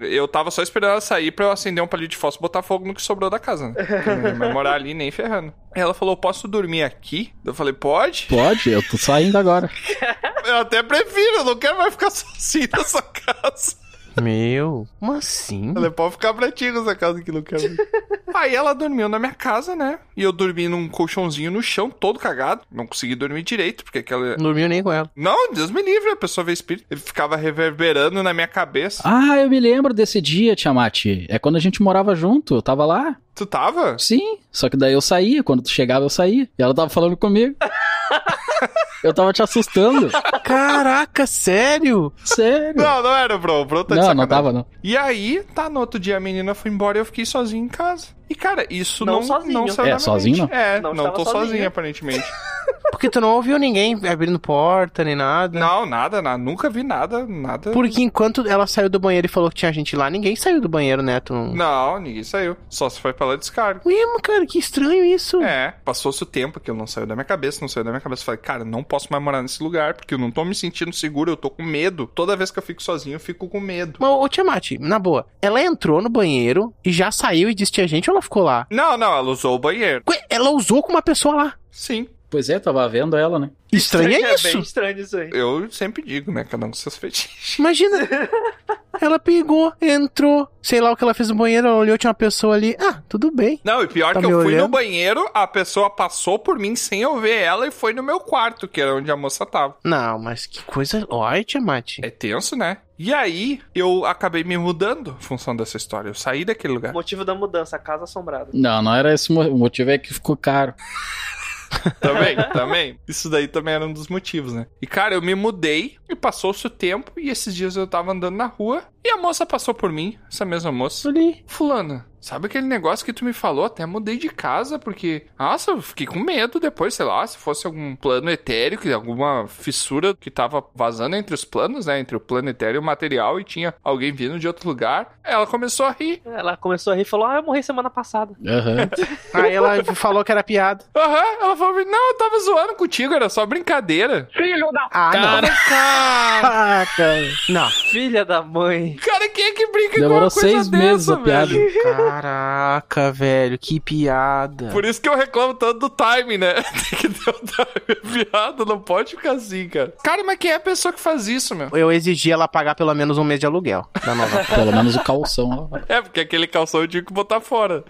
<laughs> Eu tava só esperando ela sair pra eu acender um palito de fósforo e botar fogo no que sobrou da casa, né? Porque não vai morar ali nem ferrando. Ela falou, posso dormir aqui? Eu falei, pode? Pode, eu tô saindo agora. <laughs> Eu até prefiro, eu não quero mais ficar <laughs> sozinho nessa casa. Meu, como assim? Ela pode ficar pra ti nessa casa que não quer. <laughs> Aí ela dormiu na minha casa, né? E eu dormi num colchãozinho no chão, todo cagado. Não consegui dormir direito, porque aquela. Não dormiu nem com ela. Não, Deus me livre, a pessoa vê espírito. Ele ficava reverberando na minha cabeça. Ah, eu me lembro desse dia, Tiamat. É quando a gente morava junto, eu tava lá. Tu tava? Sim, só que daí eu saía, quando tu chegava eu saía. E ela tava falando comigo. <laughs> eu tava te assustando. Caraca, sério? Sério. Não, não era, bro. Bro tá de Não, não tava, não. E aí, tá, no outro dia a menina foi embora e eu fiquei sozinho em casa. E, cara, isso Não não, sozinho. não É, sozinho mente. É, Não não, estava tô sozinho, sozinho. aparentemente. <laughs> Porque tu não ouviu ninguém abrindo porta nem nada. não, nada, nada. Nunca vi nada, nada. Porque enquanto ela saiu do banheiro e falou que tinha gente lá, ninguém saiu do banheiro, né? Tu não... Não, ninguém saiu. Só se foi pela descarga. Ué, mas, cara, que estranho isso. É, passou-se o tempo que eu não saiu da minha cabeça, não saiu da minha cabeça. Eu Falei, cara, não posso mais morar nesse lugar, porque eu não tô me sentindo seguro, eu tô com medo. Toda vez que eu fico sozinho, eu fico com medo. Mas, ô Tiamat, na boa, ela entrou no banheiro e já saiu e disse que tinha gente ou ela ficou lá? Não, não, ela usou o banheiro. Ué, ela usou com uma pessoa lá. Sim. Pois é, tava vendo ela, né? Estranho é É isso. bem estranho isso aí. Eu sempre digo, né? Cada um com seus fetiches. Imagina. <laughs> ela pegou, entrou, sei lá o que ela fez no banheiro, ela olhou, tinha uma pessoa ali. Ah, tudo bem. Não, e pior Tá que eu fui no olhando? banheiro, a pessoa passou por mim sem eu ver ela e foi no meu quarto, que era onde a moça tava. Não, mas que coisa. Olha, Tiamat. É tenso, né? E aí, eu acabei me mudando em função dessa história. Eu saí daquele lugar. Motivo da mudança, a casa assombrada. Não, não era esse o motivo, é que ficou caro. <laughs> <laughs> Também, também. Isso daí também era um dos motivos, né? E, cara, eu me mudei e passou-se o tempo e esses dias eu tava andando na rua e a moça passou por mim, essa mesma moça. Ali. Fulana, sabe aquele negócio que tu me falou? Até mudei de casa porque, nossa, eu fiquei com medo depois, sei lá, se fosse algum plano etéreo, que alguma fissura que tava vazando entre os planos, né? Entre o plano etéreo e o material e tinha alguém vindo de outro lugar. Ela começou a rir. Ela começou a rir e falou: Ah, eu morri semana passada. Aham. <laughs> Aí ela falou que era piada. Aham, ela falou, não, eu tava zoando contigo, era só brincadeira. Ah, não. Caraca. Não. Filha da mãe. Cara, quem é que brinca Demorou com uma coisa seis meses dessa, a piada. velho? Caraca, velho, que piada. Por isso que eu reclamo tanto do time, né? <laughs> Tem que ter o time <laughs> piada, não pode ficar assim, cara. Cara, mas quem é a pessoa que faz isso, meu? Eu exigi ela pagar pelo menos um mês de aluguel da nova. <laughs> Pelo menos o calção. É, porque aquele calção eu tinha que botar fora.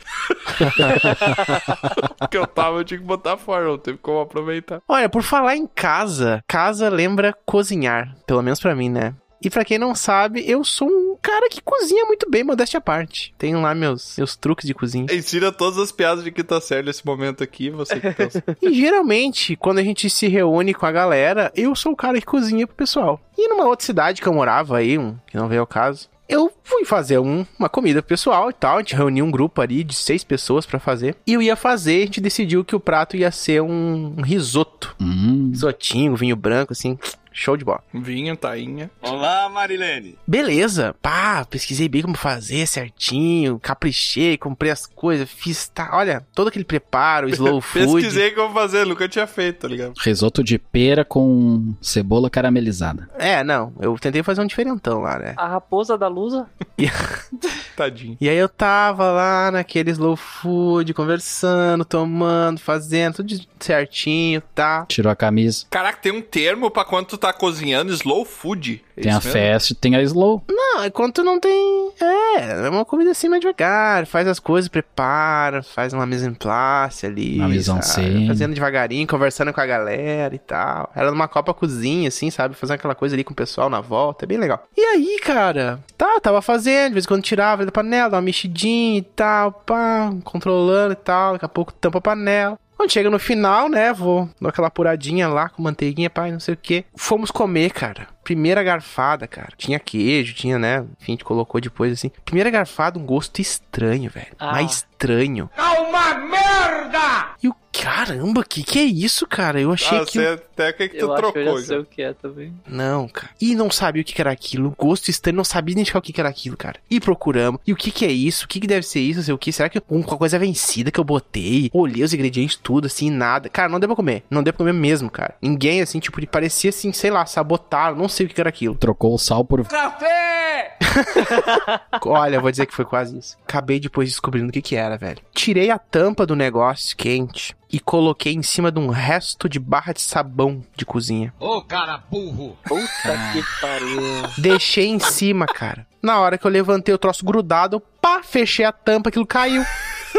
que eu tava, eu tinha que botar fora, não teve como aproveitar. Olha, por falar em casa, casa lembra cozinhar, pelo menos pra mim, né? E pra quem não sabe, eu sou um cara que cozinha muito bem, modéstia à parte. Tenho lá meus, meus truques de cozinha. Ensina todas as piadas de quinta série nesse momento aqui, você que tá... <laughs> E geralmente, quando a gente se reúne com a galera, eu sou o cara que cozinha pro pessoal. E numa outra cidade que eu morava aí, um, que não veio ao caso, eu fui fazer um- uma comida pro pessoal e tal. A gente reuniu um grupo ali de seis pessoas pra fazer. E eu ia fazer, a gente decidiu que o prato ia ser um, um risoto. Hum. Risotinho, vinho branco, assim. Show de bola. Vinho, tainha. Olá, Marilene. Beleza, pá, pesquisei bem como fazer certinho, caprichei, comprei as coisas, fiz, tá, olha, todo aquele preparo, <laughs> slow food. Pesquisei como fazer, nunca tinha feito, tá ligado? Risoto de pera com cebola caramelizada. É, não, eu tentei fazer um diferentão lá, né? A raposa da Lusa. <laughs> <laughs> Tadinho. E aí eu tava lá naquele slow food, conversando, tomando, fazendo, tudo certinho, tá? Tirou a camisa. Caraca, tem um termo pra quando tu tá cozinhando slow food. É Tem a mesmo? fast, tem a slow. Não, é quando tu não tem. É, é uma comida assim mais devagar, faz as coisas, prepara, faz uma mise en place ali. Uma mise en sabe? scène. Fazendo devagarinho, conversando com a galera e tal. Era numa copa cozinha, assim, sabe? Fazendo aquela coisa ali com o pessoal na volta, é bem legal. E aí, cara, tá, tava fazendo, de vez em quando tirava da panela, dava uma mexidinha e tal, pá, controlando e tal, daqui a pouco tampa a panela. Quando chega no final, né, vou dar aquela apuradinha lá com manteiguinha, pai, não sei o que. Fomos comer, cara. Primeira garfada, cara. Tinha queijo, tinha, né? Enfim, a gente colocou depois assim. Primeira garfada, um gosto estranho, velho. Ah. Mas estranho. É uma merda! E o caramba, que que é isso, cara? Eu achei Ah, que. sei até o que, que tu Eu acho que eu trocou. já sei o que é também. Não, cara. E não sabia o que que era aquilo. Gosto estranho, não sabia identificar o que que era aquilo, cara. E procuramos. E o que que é isso? O que que deve ser isso? Não sei o que. Será que alguma coisa vencida que eu botei? Olhei os ingredientes, tudo, assim, nada. Cara, não deu pra comer. Não deu pra comer mesmo, cara. Ninguém, assim, tipo, parecia assim, sei lá, sabotaram. Não sei o que era aquilo. Trocou o sal por. Café! <laughs> Olha, vou dizer que foi quase isso. Acabei depois descobrindo o que que era, velho. Tirei a tampa do negócio quente. e coloquei em cima de um resto de barra de sabão de cozinha. Ô, cara burro! Puta que pariu. Deixei em cima, cara. Na hora que eu levantei o troço grudado, pá, fechei a tampa, aquilo caiu.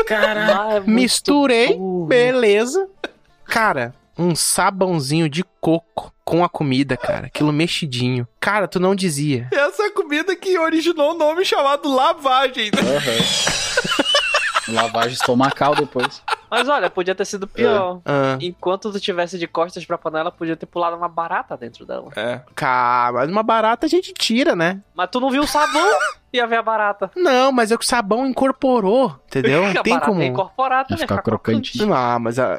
Ah, muito Misturei, burro. beleza. Cara, um sabãozinho de coco com a comida, cara. Aquilo mexidinho. Cara, tu não dizia. Essa é comida que originou o nome chamado lavagem. <laughs> Lavagem estomacal depois. Mas olha, podia ter sido pior. Ah, Enquanto tu tivesse de costas pra panela, podia ter pulado uma barata dentro dela. É. cara, mas uma barata a gente tira, né? Mas tu não viu o sabão? <laughs> Ia ver a barata. Não, mas é que o sabão incorporou, entendeu? <laughs> Não tem como. é né? ficar crocante. Ah, mas a...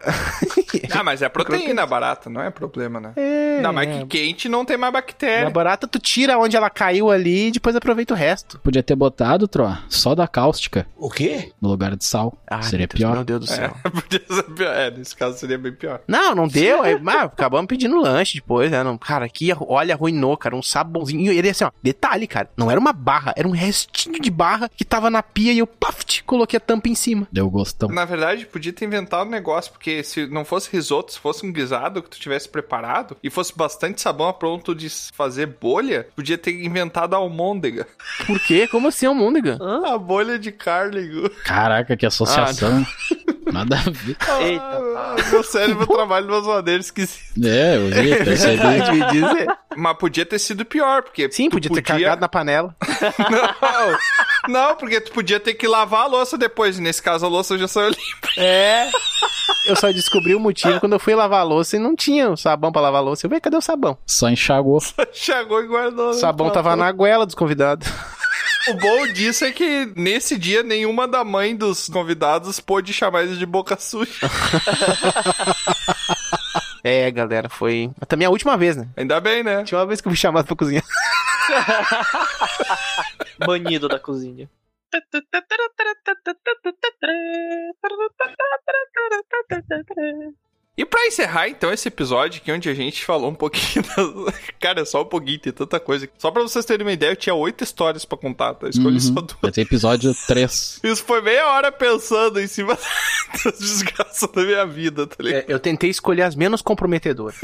Ah, mas é proteína barata, não é problema, né? É, Ainda mais que quente não tem mais bactéria. barata tu tira onde ela caiu ali e depois aproveita o resto. Podia ter botado, Tro, só da cáustica O quê? no lugar de sal. Ai, Seria Deus, pior. Meu Deus do céu. <laughs> Podia ser pior. É, nesse caso seria bem pior. Não, não deu. Aí, <laughs> mas, acabamos pedindo lanche depois, né? Não, cara, aqui, olha, arruinou, cara. Um sabãozinho. E ele assim, ó. Detalhe, cara. Não era uma barra, era um restinho de barra que tava na pia e eu, paf, coloquei a tampa em cima. Deu gostão. Na verdade, podia ter inventado um negócio, porque se não fosse risoto, se fosse um guisado que tu tivesse preparado e fosse bastante sabão a pronto de fazer bolha, podia ter inventado a almôndega. Por quê? Como assim, almôndega? A bolha de carligo. Caraca, que associação. <laughs> Nada a ver. Eita, Ah, meu cérebro trabalha de umas maneiras esquisitas. É, eu vi, percebi. Me dizer. Mas podia ter sido pior, porque. Sim, tu podia ter cagado na panela. <laughs> Não, não, porque tu podia ter que lavar a louça depois. Nesse caso a louça já saiu limpa. É. Eu só descobri o motivo quando eu fui lavar a louça e não tinha o sabão pra lavar a louça. Eu falei, cadê o sabão? Só enxagou. Chegou e guardou. O sabão tava na goela dos convidados. O bom disso é que nesse dia nenhuma da mãe dos convidados pôde chamar eles de boca suja. <laughs> É, galera, foi. Também a última vez, né? Ainda bem, né? Última vez que eu fui chamado pra cozinhar. <laughs> banido da cozinha. <laughs> E pra encerrar, então, esse episódio aqui, onde a gente falou um pouquinho. Das... <laughs> Cara, é só um pouquinho, tem tanta coisa. Só pra vocês terem uma ideia, eu tinha oito histórias pra contar, tá? Eu Escolhi só Uhum. duas. Vai ter episódio 3. <laughs> Isso foi meia hora pensando em cima <laughs> das desgraças da minha vida, tá ligado? É, eu tentei escolher as menos comprometedoras.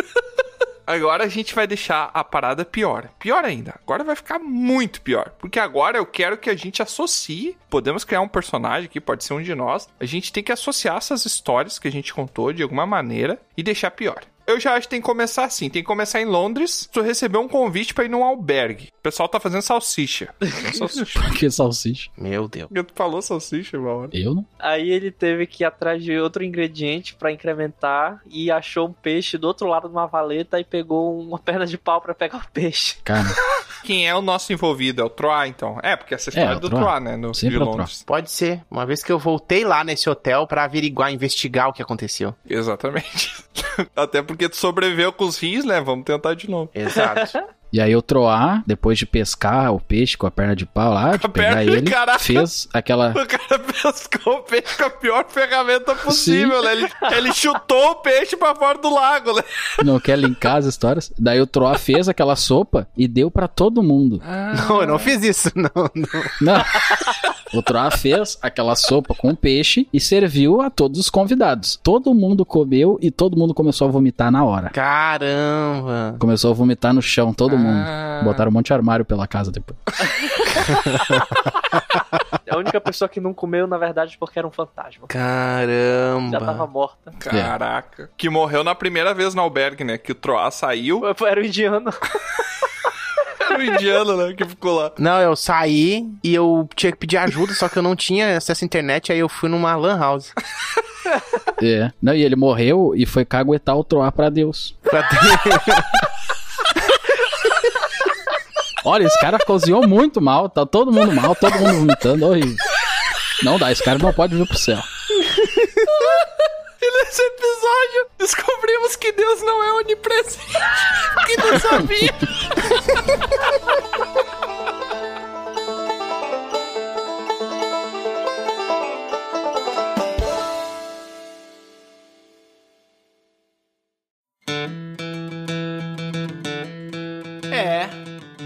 Agora a gente vai deixar a parada pior. Pior ainda. Agora vai ficar muito pior. Porque agora eu quero que a gente associe. Podemos criar um personagem aqui, pode ser um de nós. A gente tem que associar essas histórias que a gente contou de alguma maneira e deixar pior. Eu já acho que tem que começar assim. Tem que começar em Londres. Tu recebeu um convite pra ir num albergue. O pessoal tá fazendo salsicha. Salsicha. <laughs> Por que salsicha? Meu Deus. Tu falou salsicha hora. Eu não? Aí ele teve que ir atrás de outro ingrediente pra incrementar e achou um peixe do outro lado de uma valeta e pegou uma <laughs> perna de pau pra pegar o peixe. Cara, <laughs> Quem é o nosso envolvido? É o Troá, então. É, porque essa história é, É, do Troá. Troá, né? No, Sempre de é. Londres. Pode ser. Uma vez que eu voltei lá nesse hotel pra averiguar, investigar o que aconteceu. Exatamente. <laughs> Até porque tu sobreviveu com os rins, né? Vamos tentar de novo. Exato. <laughs> E aí o Troá, depois de pescar o peixe com a perna de pau lá, de perna, ele, caraca. fez aquela. O cara pescou o peixe com a pior ferramenta possível, né? Ele, ele chutou o peixe pra fora do lago, né? Não quer linkar as histórias. Daí o Troá fez aquela sopa e deu pra todo mundo. Não, eu não fiz isso, não. não. Não. O Troá fez aquela sopa com peixe e serviu a todos os convidados. Todo mundo comeu e todo mundo começou a vomitar na hora. Caramba. Começou a vomitar no chão, todo mundo. Ah. Botaram um monte de armário pela casa depois. <laughs> A única pessoa que não comeu, na verdade, porque era um fantasma. Caramba. Já tava morta. Caraca. Que morreu na primeira vez no albergue, né? Que o Troá saiu. Era o indiano. <laughs> Era o indiano, né? Que ficou lá. Não, eu saí e eu tinha que pedir ajuda, só que eu não tinha acesso à internet, aí eu fui numa lan house. É. Não, e ele morreu e foi caguetar o Troá pra Deus. Pra ter... <laughs> Olha, esse cara cozinhou muito mal, tá todo mundo mal, todo mundo vomitando, horrível. Não dá, esse cara não pode vir pro céu. <laughs> E nesse episódio, descobrimos que Deus não é onipresente. que não sabia. <laughs>